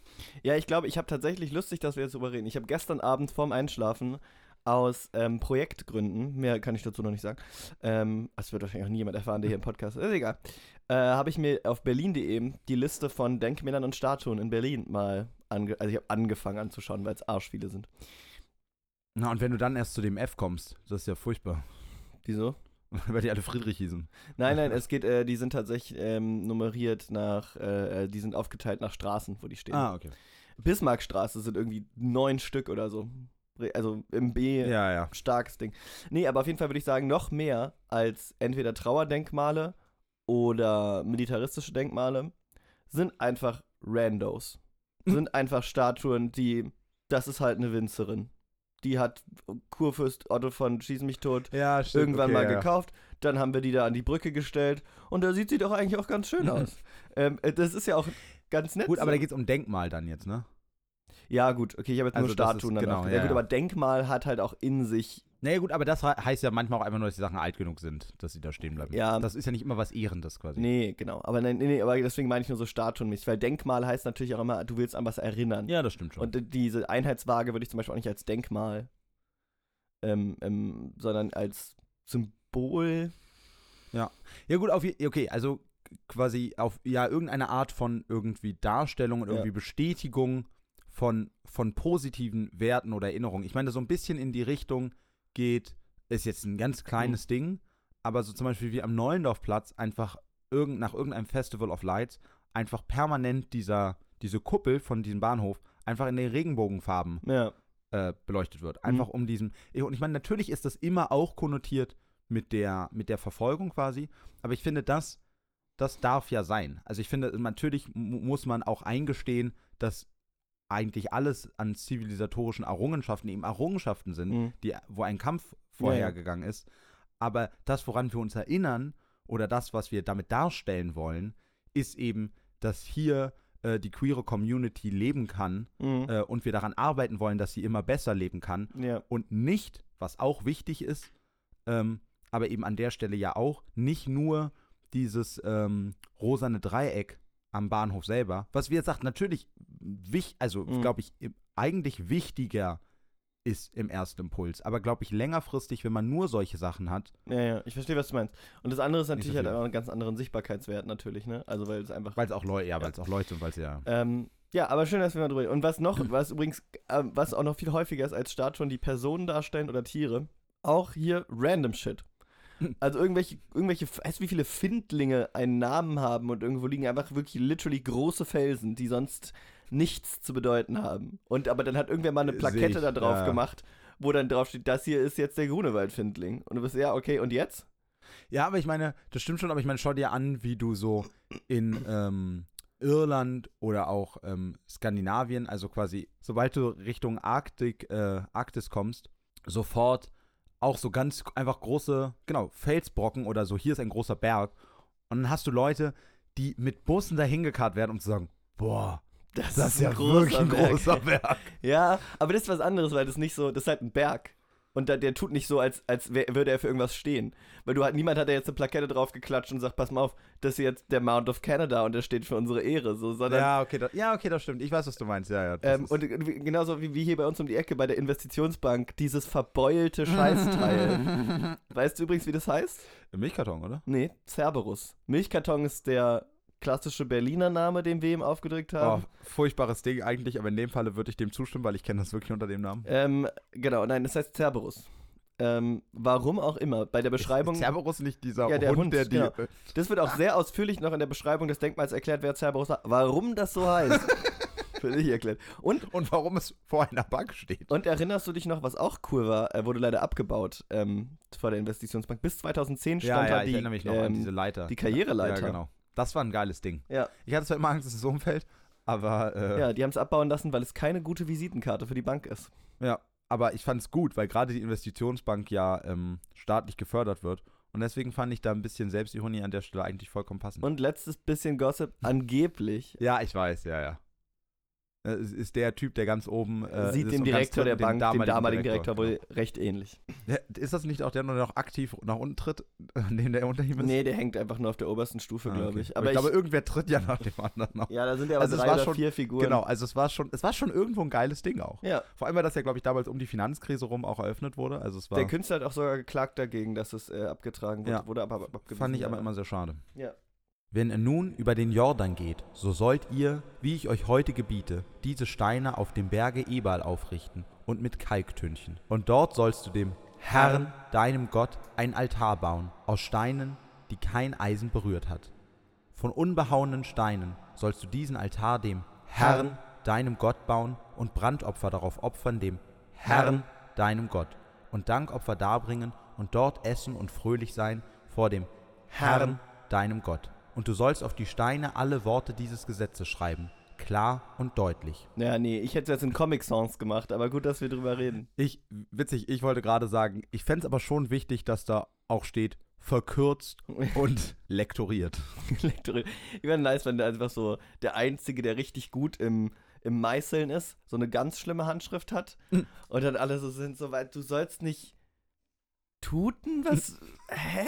Ja, ich glaube, ich habe tatsächlich lustig, dass wir jetzt drüber reden. Ich habe gestern Abend vorm Einschlafen aus ähm, Projektgründen, mehr kann ich dazu noch nicht sagen, ähm, das wird wahrscheinlich auch nie jemand erfahren, der hier im Podcast ist, ist egal, äh, habe ich mir auf berlin.de die Liste von Denkmälern und Statuen in Berlin mal, ange also ich habe angefangen anzuschauen, weil es arsch viele sind. Na, und wenn du dann erst zu dem F kommst, das ist ja furchtbar, Wieso? *laughs* weil die alle Friedrich hießen. Nein, nein, es geht, äh, die sind tatsächlich ähm, nummeriert nach, äh, äh, die sind aufgeteilt nach Straßen, wo die stehen. Ah, okay. Bismarckstraße sind irgendwie neun Stück oder so. Also im B Ja, ja. starkes Ding. Nee, aber auf jeden Fall würde ich sagen, noch mehr als entweder Trauerdenkmale oder militaristische Denkmale sind einfach Randos. Sind *laughs* einfach Statuen, die, das ist halt eine Winzerin. Die hat Kurfürst Otto von Schieß mich tot Ja, stimmt. irgendwann okay, mal ja, gekauft. Dann haben wir die da an die Brücke gestellt und da sieht sie doch eigentlich auch ganz schön *laughs* aus. ähm, äh, das ist ja auch ganz nett. Gut, aber so. da geht es um Denkmal dann jetzt, ne? Ja, gut, okay, ich habe jetzt Also nur das ist- Statuen genau, ja, ja, gut, aber Denkmal hat halt auch in sich. Naja, gut, aber das he- heißt ja manchmal auch einfach nur, dass die Sachen alt genug sind, dass sie da stehen bleiben. Ja. Das ist ja nicht immer was Ehrendes quasi. Nee, genau. Aber nein, nee, nee, aber deswegen meine ich nur so statuenmäßig. Weil Denkmal heißt natürlich auch immer, du willst an was erinnern. Ja, das stimmt schon. Und diese Einheitswaage würde ich zum Beispiel auch nicht als Denkmal, ähm, ähm, sondern als Symbol. Ja gut, auf okay, also quasi auf ja irgendeine Art von irgendwie Darstellung und Ja. irgendwie Bestätigung von von positiven Werten oder Erinnerungen. Ich meine, so ein bisschen in die Richtung geht, ist jetzt ein ganz kleines Ding, aber so zum Beispiel wie am Neulendorfplatz einfach irgend, nach irgendeinem Festival of Lights einfach permanent dieser diese Kuppel von diesem Bahnhof einfach in den Regenbogenfarben Ja. äh, beleuchtet wird. Einfach um diesen. Und ich meine, natürlich ist das immer auch konnotiert mit der, mit der Verfolgung quasi, aber ich finde, das, das darf ja sein. Also ich finde, natürlich mu- muss man auch eingestehen, dass eigentlich alles an zivilisatorischen Errungenschaften eben Errungenschaften sind, Mhm. die, wo ein Kampf Ja, ja. vorhergegangen ist. Aber das, woran wir uns erinnern, oder das, was wir damit darstellen wollen, ist eben, dass hier äh, die queere Community leben kann Mhm. äh, und wir daran arbeiten wollen, dass sie immer besser leben kann ja. und nicht, was auch wichtig ist, ähm, aber eben an der Stelle ja auch, nicht nur dieses ähm, rosane Dreieck am Bahnhof selber, was wie gesagt natürlich, wich, also Mhm. glaube ich, eigentlich wichtiger ist im ersten Impuls, aber glaube ich längerfristig, wenn man nur solche Sachen hat, Ja, ja, ich verstehe, was du meinst. Und das andere ist natürlich so halt auch einen ganz anderen Sichtbarkeitswert natürlich, ne? Also weil es einfach. weil es auch Leute, ja, weil es auch Leute und weil es ja Ähm, ja, aber schön, dass wir mal drüber reden. Und was noch, was übrigens, ähm, was auch noch viel häufiger ist als Statuen, die Personen darstellen oder Tiere, auch hier random Shit. Also irgendwelche, irgendwelche, weißt du, wie viele Findlinge einen Namen haben und irgendwo liegen einfach wirklich literally große Felsen, die sonst nichts zu bedeuten haben. Und aber dann hat irgendwer mal eine Seh Plakette ich, da drauf ja. gemacht, wo dann drauf steht, das hier ist jetzt der Grunewald-Findling. Und du bist, ja, okay, und jetzt? Ja, aber ich meine, das stimmt schon, aber ich meine, schau dir an, wie du so in ähm, Irland oder auch ähm, Skandinavien, also quasi, sobald du Richtung Arktik, äh, Arktis kommst, sofort auch so ganz einfach große, genau, Felsbrocken oder so, hier ist ein großer Berg. Und dann hast du Leute, die mit Bussen dahin gekarrt werden, um zu sagen, boah, das, ist ja wirklich ein Berg. großer Berg. *laughs* Ja, aber das ist was anderes, weil das nicht so, das ist halt ein Berg. Und da, der tut nicht so, als, als wär, würde er für irgendwas stehen. Weil du halt, niemand hat da jetzt eine Plakette drauf geklatscht und sagt, pass mal auf, das ist jetzt der Mount of Canada und der steht für unsere Ehre. So, sondern, Ja, okay, das, ja, okay, das stimmt. Ich weiß, was du meinst. Ja, ja. ähm, und genauso wie, wie hier bei uns um die Ecke bei der Investitionsbank, dieses verbeulte Scheißteil. *laughs* weißt du übrigens, wie das heißt? Milchkarton, oder? Nee, Cerberus. Milchkarton ist der klassische Berliner Name, den wir ihm aufgedrückt Oh, haben. furchtbares Ding eigentlich, aber in dem Falle würde ich dem zustimmen, weil ich kenne das wirklich unter dem Namen. Ähm, genau, nein, das heißt Cerberus. Ähm, warum auch immer. Bei der Beschreibung. Ist Cerberus nicht dieser Ja, der Hund, Hund, der die. genau. Das wird auch sehr ausführlich noch in der Beschreibung des Denkmals erklärt, wer Cerberus war. Warum das so heißt. *laughs* Für dich erklärt. Und, Und warum es vor einer Bank steht. und erinnerst du dich noch, was auch cool war? Er wurde leider abgebaut ähm, vor der Investitionsbank. Bis 2010 stand da ich die, erinnere mich noch an ähm, diese Leiter. die Karriereleiter. Ja, genau. Das war ein geiles Ding. Ja, Ich hatte zwar immer Angst, dass es umfällt, aber äh, ja, die haben es abbauen lassen, weil es keine gute Visitenkarte für die Bank ist. ja. Aber ich fand es gut, weil gerade die Investitionsbank ja ähm, staatlich gefördert wird. Und deswegen fand ich da ein bisschen Selbstironie an der Stelle eigentlich vollkommen passend. Und letztes bisschen Gossip. Angeblich ja, ich weiß, ja, ja. Äh, ist der Typ, der ganz oben äh, sieht dem Direktor der Bank, dem damaligen Direktor, genau. wohl recht ähnlich. Ist das nicht auch der, der noch aktiv nach unten tritt, *laughs* neben der unter ihm ist? Nee, der hängt einfach nur auf der obersten Stufe, Ah, glaube okay. ich. Aber ich ich, glaube, irgendwer tritt ja nach dem anderen noch. ja, da sind ja aber Also es drei war oder schon- vier Figuren. Genau, also es war schon, es war schon irgendwo ein geiles Ding auch. Ja, Vor allem, weil das ja, glaube ich, damals um die Finanzkrise rum auch eröffnet wurde. Also es war, der Künstler hat auch sogar geklagt dagegen, dass es äh, abgetragen wurde. Ja. wurde aber ab- abgewiesen. fand ich aber ja. immer sehr schade. Ja. Wenn ihr nun über den Jordan geht, so sollt ihr, wie ich euch heute gebiete, diese Steine auf dem Berge Ebal aufrichten und mit Kalktünchen. Und dort sollst du dem Herrn, deinem Gott, ein Altar bauen, aus Steinen, die kein Eisen berührt hat. Von unbehauenen Steinen sollst du diesen Altar dem Herrn, deinem Gott bauen und Brandopfer darauf opfern dem Herrn, deinem Gott und Dankopfer darbringen und dort essen und fröhlich sein vor dem Herrn, deinem Gott. Und du sollst auf die Steine alle Worte dieses Gesetzes schreiben, klar und deutlich. Ja, nee, ich hätte jetzt in Comic-Songs gemacht, aber gut, dass wir drüber reden. Ich, witzig, ich wollte gerade sagen, ich fände es aber schon wichtig, dass da auch steht, verkürzt *laughs* und lektoriert. Lektorin. Ich wäre nice, wenn der einfach so der Einzige, der richtig gut im, im Meißeln ist, so eine ganz schlimme Handschrift hat Mhm. und dann alle so sind, so weit, du sollst nicht tuten, was, *laughs* hä?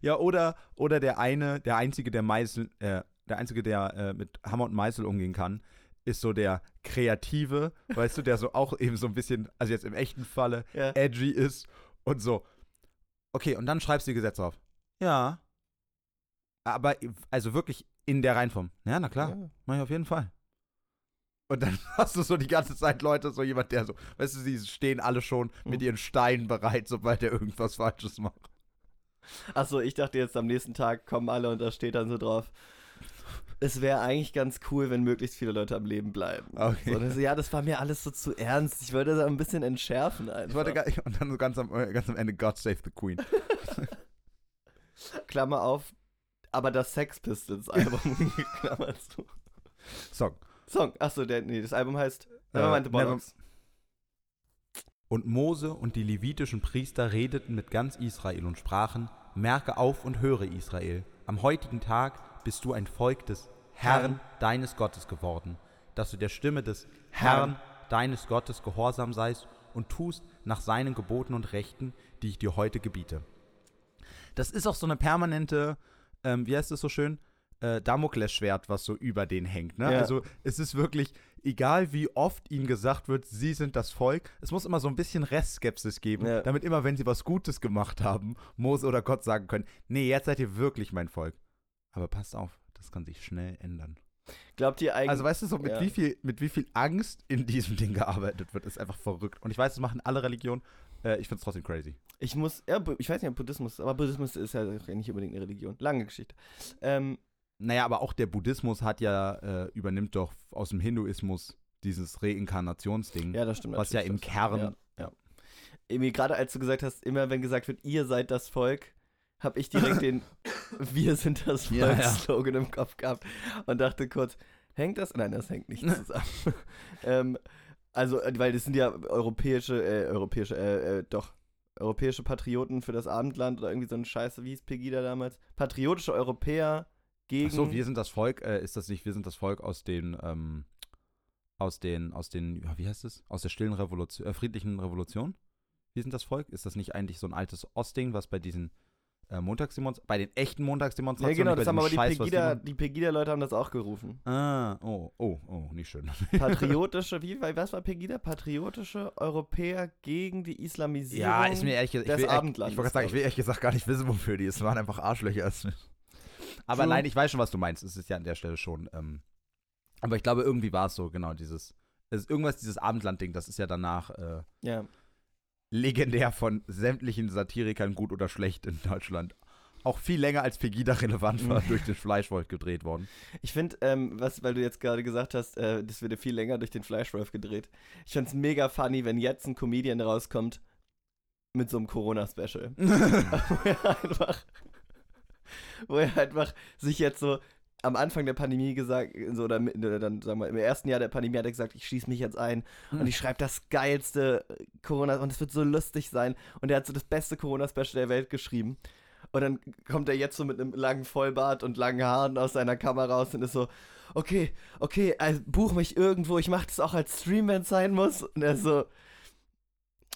Ja, oder, oder der eine, der Einzige, der Meißel, äh, der Einzige, der äh, mit Hammer und Meißel umgehen kann, ist so der Kreative, *laughs* weißt du, der so auch eben so ein bisschen, also jetzt im echten Falle, Ja. edgy ist und so. Okay, und dann schreibst du die Gesetze auf. Ja. Aber, also wirklich in der Reihenform. Ja, na klar, Ja. mach ich auf jeden Fall. Und dann *laughs* hast du so die ganze Zeit Leute, so jemand, der so, weißt du, sie stehen alle schon mit Mhm. ihren Steinen bereit, sobald er irgendwas Falsches macht. Achso, ich dachte jetzt am nächsten Tag kommen alle und da steht dann so drauf. Es wäre eigentlich ganz cool, wenn möglichst viele Leute am Leben bleiben. Okay. So, so, ja, das war mir alles so zu ernst. Ich wollte das ein bisschen entschärfen einfach. Ich wollte gar, und dann so ganz am, ganz am Ende God Save the Queen. *laughs* Klammer auf, aber das Sex Pistols Album *laughs* klammerst du. Song. Song, achso, der, nee, das Album heißt Äh, Nevermind the Never- Bollocks. Und Mose und die levitischen Priester redeten mit ganz Israel und sprachen, merke auf und höre Israel. am heutigen Tag bist du ein Volk des Herrn, deines Gottes geworden, dass du der Stimme des Herrn, Herrn. deines Gottes gehorsam seist und tust nach seinen Geboten und Rechten, die ich dir heute gebiete. Das ist auch so eine permanente, ähm, wie heißt es so schön? Äh, Damoklesschwert, was so über den hängt. Ne? Ja. Also es ist wirklich, egal wie oft ihnen gesagt wird, sie sind das Volk, es muss immer so ein bisschen Restskepsis geben, Ja. damit immer, wenn sie was Gutes gemacht haben, Mose oder Gott sagen können, nee, jetzt seid ihr wirklich mein Volk. Aber passt auf, das kann sich schnell ändern. Glaubt ihr eigentlich. Also weißt du so, mit, ja. wie viel, mit wie viel Angst in diesem Ding gearbeitet wird, ist einfach verrückt. Und ich weiß, das machen alle Religionen. Äh, ich find's trotzdem crazy. Ich muss, ja, ich weiß nicht, ob Buddhismus, aber Buddhismus ist ja nicht unbedingt eine Religion. Lange Geschichte. Ähm, Naja, aber auch der Buddhismus hat ja, äh, übernimmt doch aus dem Hinduismus dieses Reinkarnationsding, ja, das stimmt. was ja im das- Kern. Ja, ja. Irgendwie gerade als du gesagt hast, immer wenn gesagt wird, ihr seid das Volk, habe ich direkt den *laughs* Wir sind das Ja, Volk ja. Im Kopf gehabt und dachte kurz, hängt das? Nein, das hängt nicht zusammen. *laughs* ähm, also, äh, weil das sind ja europäische, äh, europäische, äh, äh, doch, europäische Patrioten für das Abendland oder irgendwie so ein Scheiße, wie hieß Pegida damals? Patriotische Europäer gegen. Ach so, wir sind das Volk, äh, ist das nicht, wir sind das Volk aus den, ähm, aus den, aus den, ja, wie heißt es? Aus der stillen Revolution, äh, friedlichen Revolution? Wir sind das Volk? Ist das nicht eigentlich so ein altes Ostding, was bei diesen äh, Montagsdemonstrationen, bei den echten ja, Montagsdemonstrationen, genau, nicht bei das haben aber die Scheiß, was Pegida, die Pegida-Leute haben das auch gerufen. Ah, oh, oh, oh, nicht schön. *laughs* Patriotische, wie, was war Pegida? Patriotische Europäer gegen die Islamisierung. Ja, ist mir ehrlich gesagt, ich will, Abendlandes, ich wollte sagen, ich will ehrlich gesagt gar nicht wissen, wofür die ist. Es waren einfach Arschlöcher. Aber True. nein, ich weiß schon, was du meinst. Es ist ja an der Stelle schon. Ähm, aber ich glaube, irgendwie war es so, genau, dieses. Es ist irgendwas, dieses Abendland-Ding, das ist ja danach äh, Ja. legendär von sämtlichen Satirikern gut oder schlecht in Deutschland. Auch viel länger als Pegida relevant war, *laughs* durch den Fleischwolf gedreht worden. Ich finde, ähm, was, weil du jetzt gerade gesagt hast, äh, das wird ja viel länger durch den Fleischwolf gedreht. Ich find's mega funny, wenn jetzt ein Comedian rauskommt mit so einem Corona-Special. *laughs* *laughs* einfach, wo er einfach sich jetzt so am Anfang der Pandemie gesagt, so oder, oder dann sagen wir im ersten Jahr der Pandemie hat er gesagt, ich schließe mich jetzt ein und ich schreibe das geilste Corona und es wird so lustig sein und er hat so das beste Corona-Special der Welt geschrieben. Und dann kommt er jetzt so mit einem langen Vollbart und langen Haaren aus seiner Kamera raus und ist so, okay, okay, also buch mich irgendwo, ich mach das auch als Stream, wenn es sein muss. Und er so,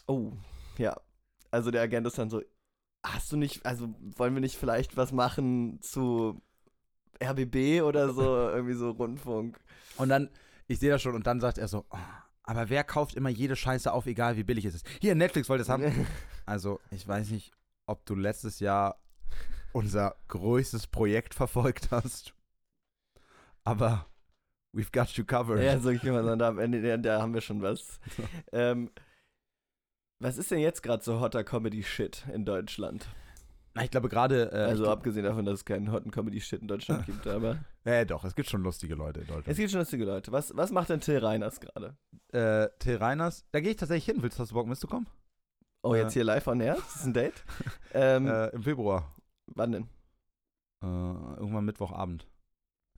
oh, ja. Also der Agent ist dann so, hast du nicht, also wollen wir nicht vielleicht was machen zu RBB oder so, *laughs* irgendwie so Rundfunk. Und dann, ich sehe das schon, und dann sagt er so, oh, aber wer kauft immer jede Scheiße auf, egal wie billig es ist? Hier, Netflix wollte es haben. *laughs* Also, ich weiß nicht, ob du letztes Jahr unser größtes Projekt verfolgt hast. Aber we've got you covered. Ja, sag ich mal, so, da am Ende, da, da haben wir schon was. *laughs* ähm, was ist denn jetzt gerade so hotter Comedy-Shit in Deutschland? Na, ich glaube gerade. Äh, also abgesehen davon, dass es keinen hotten Comedy-Shit in Deutschland *laughs* gibt, aber äh, doch, es gibt schon lustige Leute in Deutschland. es gibt schon lustige Leute. Was, was macht denn Till Reiners gerade? äh, Till Reiners, da gehe ich tatsächlich hin. Willst du, hast du Bock mitzukommen? Oh, Äh. jetzt hier live on air? Ist das ein Date? *laughs* ähm, Äh, Im Februar. wann denn? Äh, irgendwann Mittwochabend.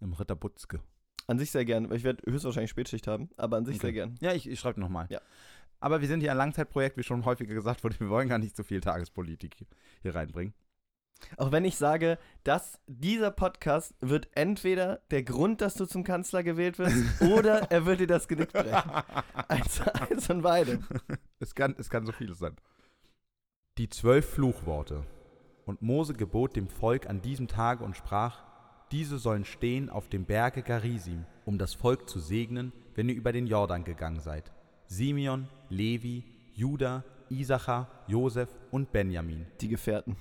Im Ritter Butzke. An sich sehr gern. Ich werde höchstwahrscheinlich Spätschicht haben, aber an sich Okay. sehr gern. Ja, ich, ich schreibe nochmal. Ja. Aber wir sind hier ein Langzeitprojekt, wie schon häufiger gesagt wurde. Wir wollen gar nicht so viel Tagespolitik hier reinbringen. Auch wenn ich sage, dass dieser Podcast wird entweder der Grund, dass du zum Kanzler gewählt wirst, *laughs* oder er wird dir das Genick brechen. Eins, eins von beidem. Es kann, es kann so vieles sein. Die zwölf Fluchworte. Und Mose gebot dem Volk an diesem Tage und sprach, diese sollen stehen auf dem Berge Garisim, um das Volk zu segnen, wenn ihr über den Jordan gegangen seid. Simeon, Levi, Juda, Isachar, Josef und Benjamin. Die Gefährten.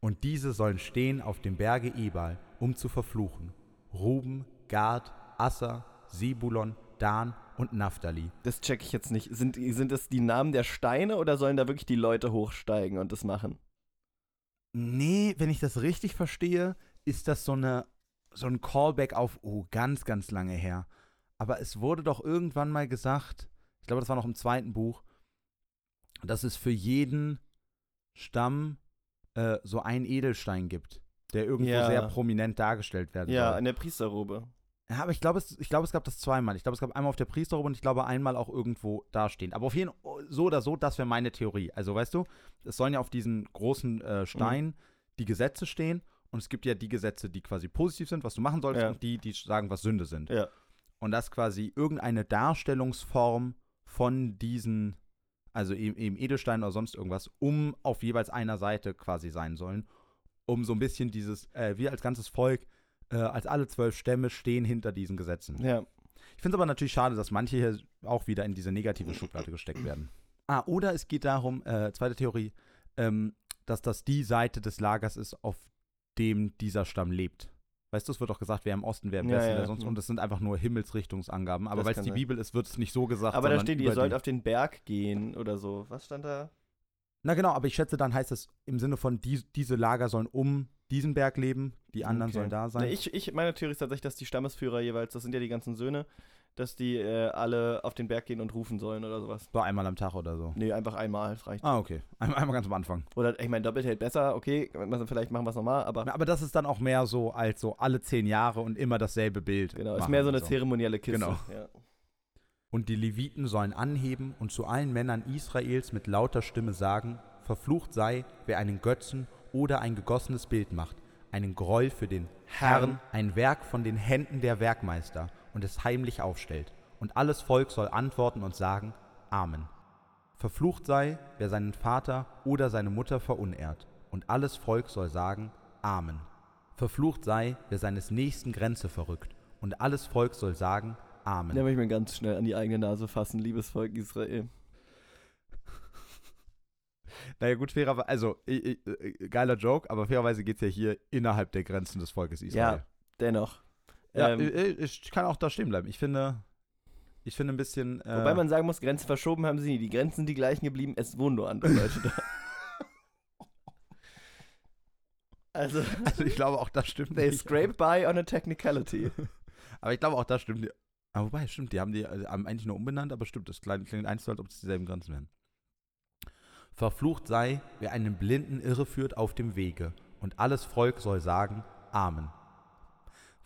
Und diese sollen stehen auf dem Berge Ebal, um zu verfluchen. Ruben, Gad, Asser, Sebulon, Dan und Naphtali. Das check ich jetzt nicht. Sind, sind das die Namen der Steine oder sollen da wirklich die Leute hochsteigen und das machen? Nee, wenn ich das richtig verstehe, ist das so, eine, so ein Callback auf, oh, ganz, ganz lange her. Aber es wurde doch irgendwann mal gesagt, ich glaube, das war noch im zweiten Buch, dass es für jeden Stamm äh, so einen Edelstein gibt, der irgendwo Ja. sehr prominent dargestellt werden Ja, soll. in der Priesterrobe. Ja, aber ich glaube, es, ich glaube, es gab das zweimal. Ich glaube, es gab einmal auf der Priesterrobe und ich glaube einmal auch irgendwo dastehen. Aber auf jeden Fall, so oder so, das wäre meine Theorie. Also, weißt du, es sollen ja auf diesen großen äh, Stein die Gesetze stehen und es gibt ja die Gesetze, die quasi positiv sind, was du machen sollst, Ja. und die, die sagen, was Sünde sind. Ja. Und das quasi irgendeine Darstellungsform von diesen, also eben, eben Edelstein oder sonst irgendwas, um auf jeweils einer Seite quasi sein sollen, um so ein bisschen dieses, äh, wir als ganzes Volk, äh, als alle zwölf Stämme stehen hinter diesen Gesetzen. Ja. Ich finde es aber natürlich schade, dass manche hier auch wieder in diese negative Schublade gesteckt werden. Ah, oder es geht darum, äh, zweite Theorie, ähm, dass das die Seite des Lagers ist, auf dem dieser Stamm lebt. Weißt du, es wird auch gesagt, wer im Osten, wer im Ja, Westen, ja, wer sonst. hm. Und es sind einfach nur Himmelsrichtungsangaben. Aber weil es die sein. Bibel ist, wird es nicht so gesagt. Aber da steht, ihr sollt auf den Berg gehen oder so. Was stand da? Na genau, aber ich schätze, dann heißt es im Sinne von, die, diese Lager sollen um diesen Berg leben, die anderen Okay. sollen da sein. Nee, ich, ich, meine Theorie ist tatsächlich, dass die Stammesführer jeweils, das sind ja die ganzen Söhne, dass die äh, alle auf den Berg gehen und rufen sollen oder sowas. so einmal am Tag oder so. Nee, einfach einmal, das reicht. Ah, okay. Einmal, einmal ganz am Anfang. Oder, ich meine, doppelt hält besser, okay, vielleicht machen wir es nochmal, aber Na, Aber das ist dann auch mehr so als so alle zehn Jahre und immer dasselbe Bild. genau, ist mehr so eine zeremonielle Kiste. Genau. Ja. Und die Leviten sollen anheben und zu allen Männern Israels mit lauter Stimme sagen: Verflucht sei, wer einen Götzen oder ein gegossenes Bild macht, einen Groll für den Herrn, ein Werk von den Händen der Werkmeister und es heimlich aufstellt. Und alles Volk soll antworten und sagen: Amen. Verflucht sei, wer seinen Vater oder seine Mutter verunehrt. Und alles Volk soll sagen: Amen. Verflucht sei, wer seines nächsten Grenze verrückt. Und alles Volk soll sagen: Amen. Da muss ich mir ganz schnell an die eigene Nase fassen, liebes Volk Israel. Naja, gut, fairerweise, also, geiler Joke, aber fairerweise geht es ja hier innerhalb der Grenzen des Volkes Israel. Dennoch. Ja, Ähm, i- i- ich kann auch da stehen bleiben. Ich finde, ich finde ein bisschen. Äh, Wobei man sagen muss, Grenzen verschoben haben sie nie. Die Grenzen sind die gleichen geblieben, es wohnen nur andere Leute da. *laughs* Also, also, ich glaube, auch das stimmt they scrape by on a technicality. *laughs* Aber ich glaube, auch das stimmt. Aber wobei, stimmt, die haben die also, haben eigentlich nur umbenannt, aber stimmt, das klingt klingt eins so, als ob es dieselben Grenzen wären. Verflucht sei, wer einen Blinden irreführt auf dem Wege, und alles Volk soll sagen: Amen.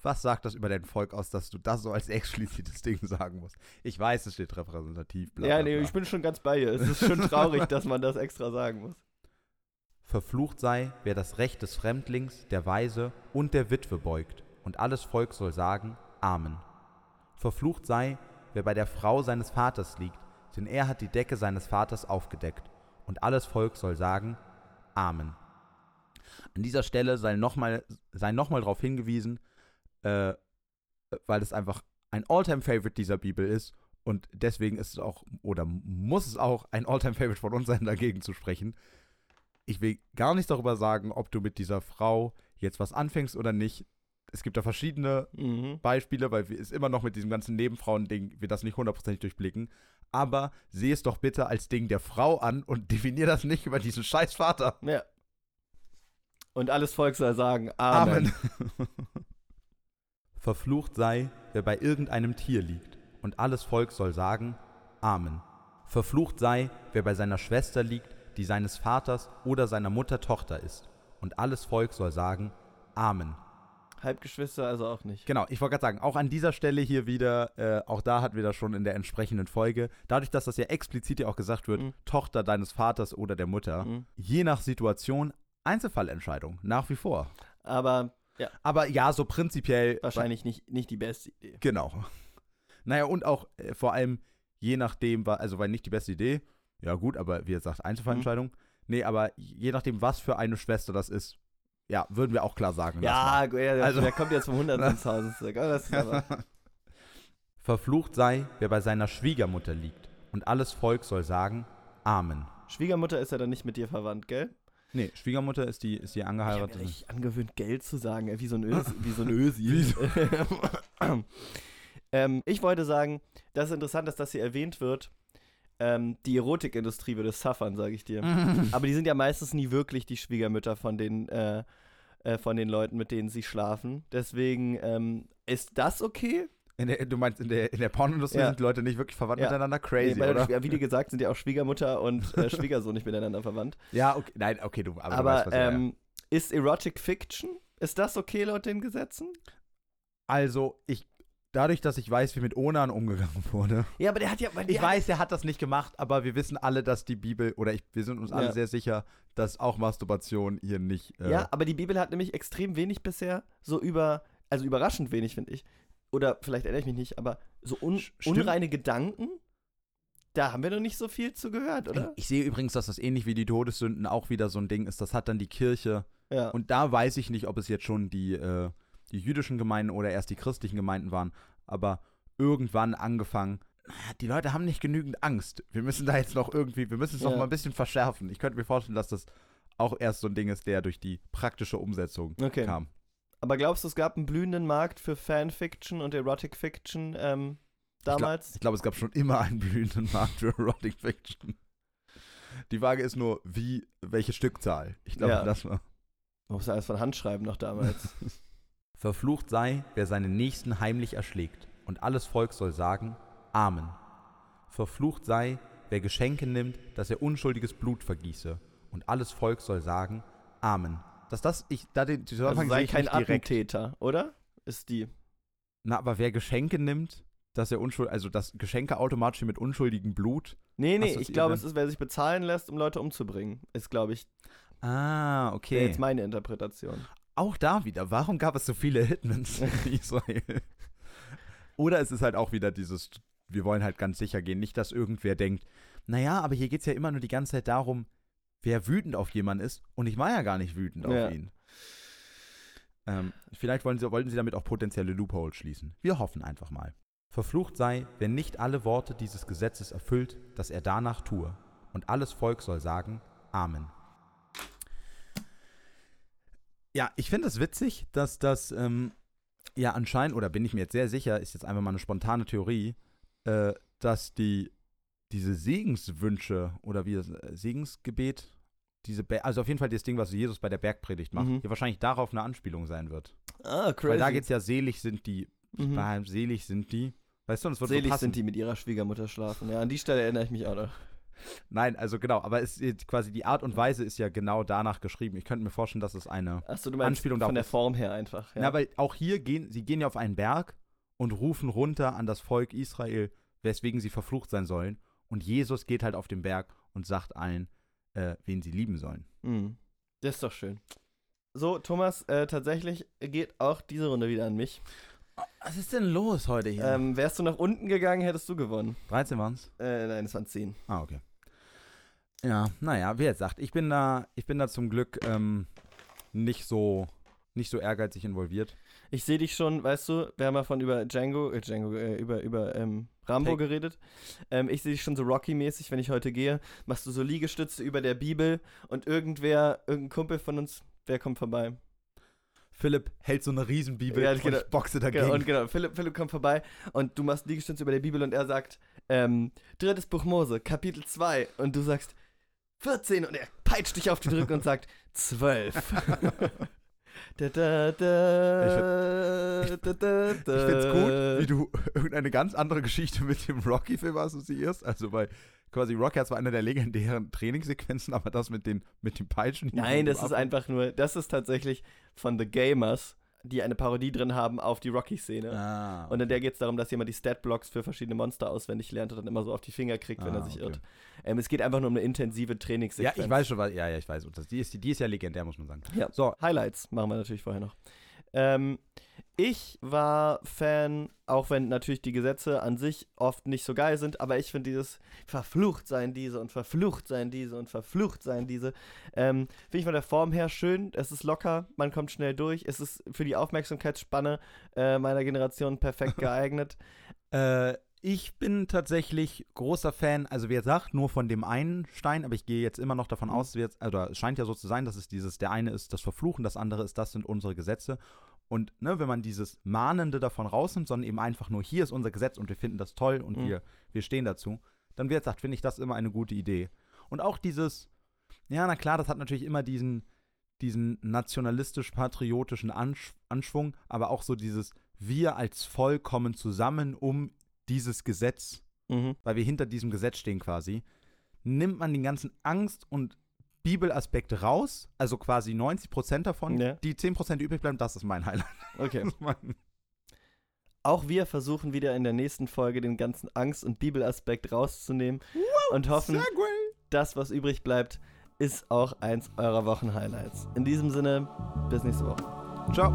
Was sagt das über dein Volk aus, dass du das so als explizites *laughs* Ding sagen musst? Ich weiß, es steht repräsentativ, bla, ja, bla, nee, ich bin schon ganz bei dir. Es ist schon traurig, dass man das extra sagen muss. Verflucht sei, wer das Recht des Fremdlings, der Weise und der Witwe beugt, und alles Volk soll sagen: Amen. Verflucht sei, wer bei der Frau seines Vaters liegt, denn er hat die Decke seines Vaters aufgedeckt, und alles Volk soll sagen: Amen. An dieser Stelle sei nochmal sei noch mal darauf hingewiesen, äh, weil es einfach ein Alltime-Favorite dieser Bibel ist und deswegen ist es auch, oder muss es auch ein Alltime-Favorite von uns sein, *laughs* dagegen zu sprechen. Ich will gar nichts darüber sagen, ob du mit dieser Frau jetzt was anfängst oder nicht. Es gibt da verschiedene Mhm. Beispiele, weil wir es immer noch mit diesem ganzen Nebenfrauen-Ding, wir das nicht hundertprozentig durchblicken. Aber sehe es doch bitte als Ding der Frau an und *laughs* definier das nicht über diesen scheiß Vater. Ja. Und alles Volk soll sagen: Amen. Amen. *laughs* Verflucht sei, wer bei irgendeinem Tier liegt, und alles Volk soll sagen: Amen. Verflucht sei, wer bei seiner Schwester liegt, die seines Vaters oder seiner Mutter Tochter ist, und alles Volk soll sagen: Amen. Halbgeschwister also auch nicht. Genau, ich wollte gerade sagen, auch an dieser Stelle hier wieder, äh, auch da hatten wir das schon in der entsprechenden Folge, dadurch, dass das ja explizit ja auch gesagt wird, Mhm. Tochter deines Vaters oder der Mutter, Mhm. je nach Situation Einzelfallentscheidung, nach wie vor. Aber Aber ja, so prinzipiell wahrscheinlich nicht, nicht die beste Idee. Genau. Naja, und auch äh, vor allem je nachdem, also weil nicht die beste Idee, ja gut, aber wie ihr sagt, Einzelfallentscheidung. Nee, aber je nachdem, was für eine Schwester das ist, ja, würden wir auch klar sagen. Ja, ja, Also- der kommt jetzt vom Hundertsten *laughs* ins Tausendste. *laughs* Verflucht sei, wer bei seiner Schwiegermutter liegt, und alles Volk soll sagen, Amen. Schwiegermutter ist ja dann nicht mit dir verwandt, gell? Nee, Schwiegermutter ist die, ist die Ich habe angeheiratete. mir richtig angewöhnt, Geld zu sagen, ey, *laughs* wie so ein Ösi. wie so ein *laughs* Ösi. ähm, ich wollte sagen, dass es interessant ist, dass hier erwähnt wird, ähm, die Erotikindustrie würde suffern, sage ich dir. *laughs* Aber die sind ja meistens nie wirklich die Schwiegermütter von den, äh, äh, von den Leuten, mit denen sie schlafen. Deswegen, ähm, ist das okay? In der, du meinst, in der, in der Pornindustrie Ja. sind Leute nicht wirklich verwandt Ja. miteinander? Crazy, Nee, oder? ja, Wie *laughs* gesagt, sind ja auch Schwiegermutter und äh, Schwiegersohn nicht miteinander verwandt. Ja, okay, nein, okay, du, aber, du Aber weißt, was ähm, ist Erotic Fiction, ist das okay laut den Gesetzen? Also, ich dadurch, dass ich weiß, wie mit Onan umgegangen wurde. Ja, aber der hat ja. weil Ich der weiß, er hat das nicht gemacht, aber wir wissen alle, dass die Bibel, oder ich, wir sind uns alle Ja. sehr sicher, dass auch Masturbation hier nicht. Äh, Ja, aber die Bibel hat nämlich extrem wenig bisher so über, also überraschend wenig, finde ich. Oder vielleicht erinnere ich mich nicht, aber so un, stimmt. unreine Gedanken, da haben wir noch nicht so viel zu gehört, oder? Ich sehe übrigens, dass das ähnlich wie die Todessünden auch wieder so ein Ding ist. Das hat dann die Kirche. Ja. Und da weiß ich nicht, ob es jetzt schon die, äh, die jüdischen Gemeinden oder erst die christlichen Gemeinden waren. Aber irgendwann angefangen. naja, Die Leute haben nicht genügend Angst. Wir müssen da jetzt noch irgendwie, wir müssen es noch Ja. mal ein bisschen verschärfen. Ich könnte mir vorstellen, dass das auch erst so ein Ding ist, der durch die praktische Umsetzung Okay. kam. Aber glaubst du, es gab einen blühenden Markt für Fanfiction und Erotic Fiction ähm, damals? Ich glaube, es gab schon immer einen blühenden Markt für Erotic Fiction. Die Frage ist nur, wie, welche Stückzahl? Ich glaube, Ja. das war. Man muss alles von Hand schreiben noch damals. *laughs* Verflucht sei, wer seinen Nächsten heimlich erschlägt, und alles Volk soll sagen, Amen. Verflucht sei, wer Geschenke nimmt, dass er unschuldiges Blut vergieße, und alles Volk soll sagen, Amen. Dass das, ich, da den also Zusammenhang sehe sei ich kein. Attentäter, oder? Ist die. Na, aber wer Geschenke nimmt, dass er unschuldig, also dass Geschenke automatisch mit unschuldigem Blut. Nee, nee, ich glaube, es ist, wer sich bezahlen lässt, um Leute umzubringen. Ist, glaube ich, Ah, wäre okay. jetzt meine Interpretation. Auch da wieder, warum gab es so viele Hitmans in *laughs* Israel? Oder es ist halt auch wieder dieses, wir wollen halt ganz sicher gehen, nicht, dass irgendwer denkt, naja, aber hier geht es ja immer nur die ganze Zeit darum, wer wütend auf jemanden ist und ich war ja gar nicht wütend Ja. auf ihn. Ähm, vielleicht wollen sie, wollten sie damit auch potenzielle Loopholes schließen. Wir hoffen einfach mal. Verflucht sei, wer nicht alle Worte dieses Gesetzes erfüllt, dass er danach tue. Und alles Volk soll sagen, Amen. Ja, ich finde es witzig, dass das ähm, ja anscheinend, oder bin ich mir jetzt sehr sicher, ist jetzt einfach mal eine spontane Theorie, äh, dass die diese Segenswünsche oder wie das äh, Segensgebet, diese Be also auf jeden Fall das Ding, was Jesus bei der Bergpredigt macht, Mhm. hier wahrscheinlich darauf eine Anspielung sein wird. Ah, crazy. Weil da geht es ja selig sind die, Mhm. selig sind die. Weißt du, und es wird so Selig passen. sind die mit ihrer Schwiegermutter schlafen. Ja, an die Stelle erinnere ich mich auch noch. Nein, also genau, aber es ist quasi die Art und Weise ist ja genau danach geschrieben. Ich könnte mir vorstellen, dass es eine Achso, du meinst Anspielung von der. Form her einfach. Ja. Na, weil auch hier gehen, sie gehen ja auf einen Berg und rufen runter an das Volk Israel, weswegen sie verflucht sein sollen. Und Jesus geht halt auf den Berg und sagt allen, äh, wen sie lieben sollen. Mhm. Das ist doch schön. So, Thomas, äh, tatsächlich geht auch diese Runde wieder an mich. Was ist denn los heute hier? Ähm, wärst du nach unten gegangen, hättest du gewonnen. 13 waren's? Äh, nein, es waren 10. Ah, okay. Ja, naja, wie er sagt, ich bin da, ich bin da zum Glück ähm, nicht so, nicht so ehrgeizig involviert. Ich sehe dich schon, weißt du, wir haben ja von über Django, äh, Django, äh, über, über ähm, Rambo Take- geredet. Ähm, ich sehe dich schon so Rocky-mäßig, wenn ich heute gehe, machst du so Liegestütze über der Bibel und irgendwer, irgendein Kumpel von uns, wer kommt vorbei? Philipp hält so eine Riesenbibel Ja, und genau. ich boxe dagegen. Genau, und genau, Philipp, Philipp kommt vorbei und du machst Liegestütze über der Bibel und er sagt, ähm, drittes Buch Mose, Kapitel 2 und du sagst 14 und er peitscht dich auf die Drücke und sagt 12. *laughs* *laughs* da, da, da, Ich Ich find's gut, wie du *laughs* irgendeine ganz andere Geschichte mit dem Rocky-Film assoziierst. Also bei quasi Rocky hat zwar eine der legendären Trainingssequenzen, *laughs* aber das mit den mit den Peitschen. Nein, das ist einfach nur, das ist tatsächlich von The Gamers, die eine Parodie drin haben auf die Rocky-Szene. Ah, Und in der geht es darum, dass jemand die Stat-Blocks für verschiedene Monster auswendig lernt und dann immer so auf die Finger kriegt, wenn Ah, er sich okay. irrt. Ähm, es geht einfach nur um eine intensive ja, Trainingssequenz. ich weiß schon, was, ja, ja, ich weiß. Die, ist, die ist ja legendär, muss man sagen. Ja. So, Highlights machen wir natürlich vorher noch. Ähm, ich war Fan, auch wenn natürlich die Gesetze an sich oft nicht so geil sind, aber ich finde dieses verflucht sein diese und verflucht sein diese und verflucht sein diese, ähm, finde ich von der Form her schön. Es ist locker, man kommt schnell durch. Es ist für die Aufmerksamkeitsspanne äh, meiner Generation perfekt *laughs* geeignet. Äh, ich bin tatsächlich großer Fan, also wie gesagt, nur von dem einen Stein, aber ich gehe jetzt immer noch davon Mhm. aus, jetzt, also es scheint ja so zu sein, dass es dieses, der eine ist das Verfluchen, das andere ist, das sind unsere Gesetze. Und ne, wenn man dieses Mahnende davon rausnimmt, sondern eben einfach nur, hier ist unser Gesetz und wir finden das toll und Mhm. wir, wir stehen dazu, dann wird gesagt, finde ich das immer eine gute Idee. Und auch dieses, ja, na klar, das hat natürlich immer diesen, diesen nationalistisch-patriotischen Ansch Anschwung, aber auch so dieses, wir als Volk kommen zusammen, um dieses Gesetz, mhm. weil wir hinter diesem Gesetz stehen quasi, nimmt man den ganzen Angst- und Bibelaspekt raus, also quasi 90% davon. Ja. Die 10%, übrig bleiben, das ist mein Highlight. *laughs* Okay. auch wir versuchen wieder in der nächsten Folge den ganzen Angst- und Bibelaspekt rauszunehmen wow, und hoffen, Segway. das, was übrig bleibt, ist auch eins eurer Wochenhighlights. In diesem Sinne, bis nächste Woche. Ciao.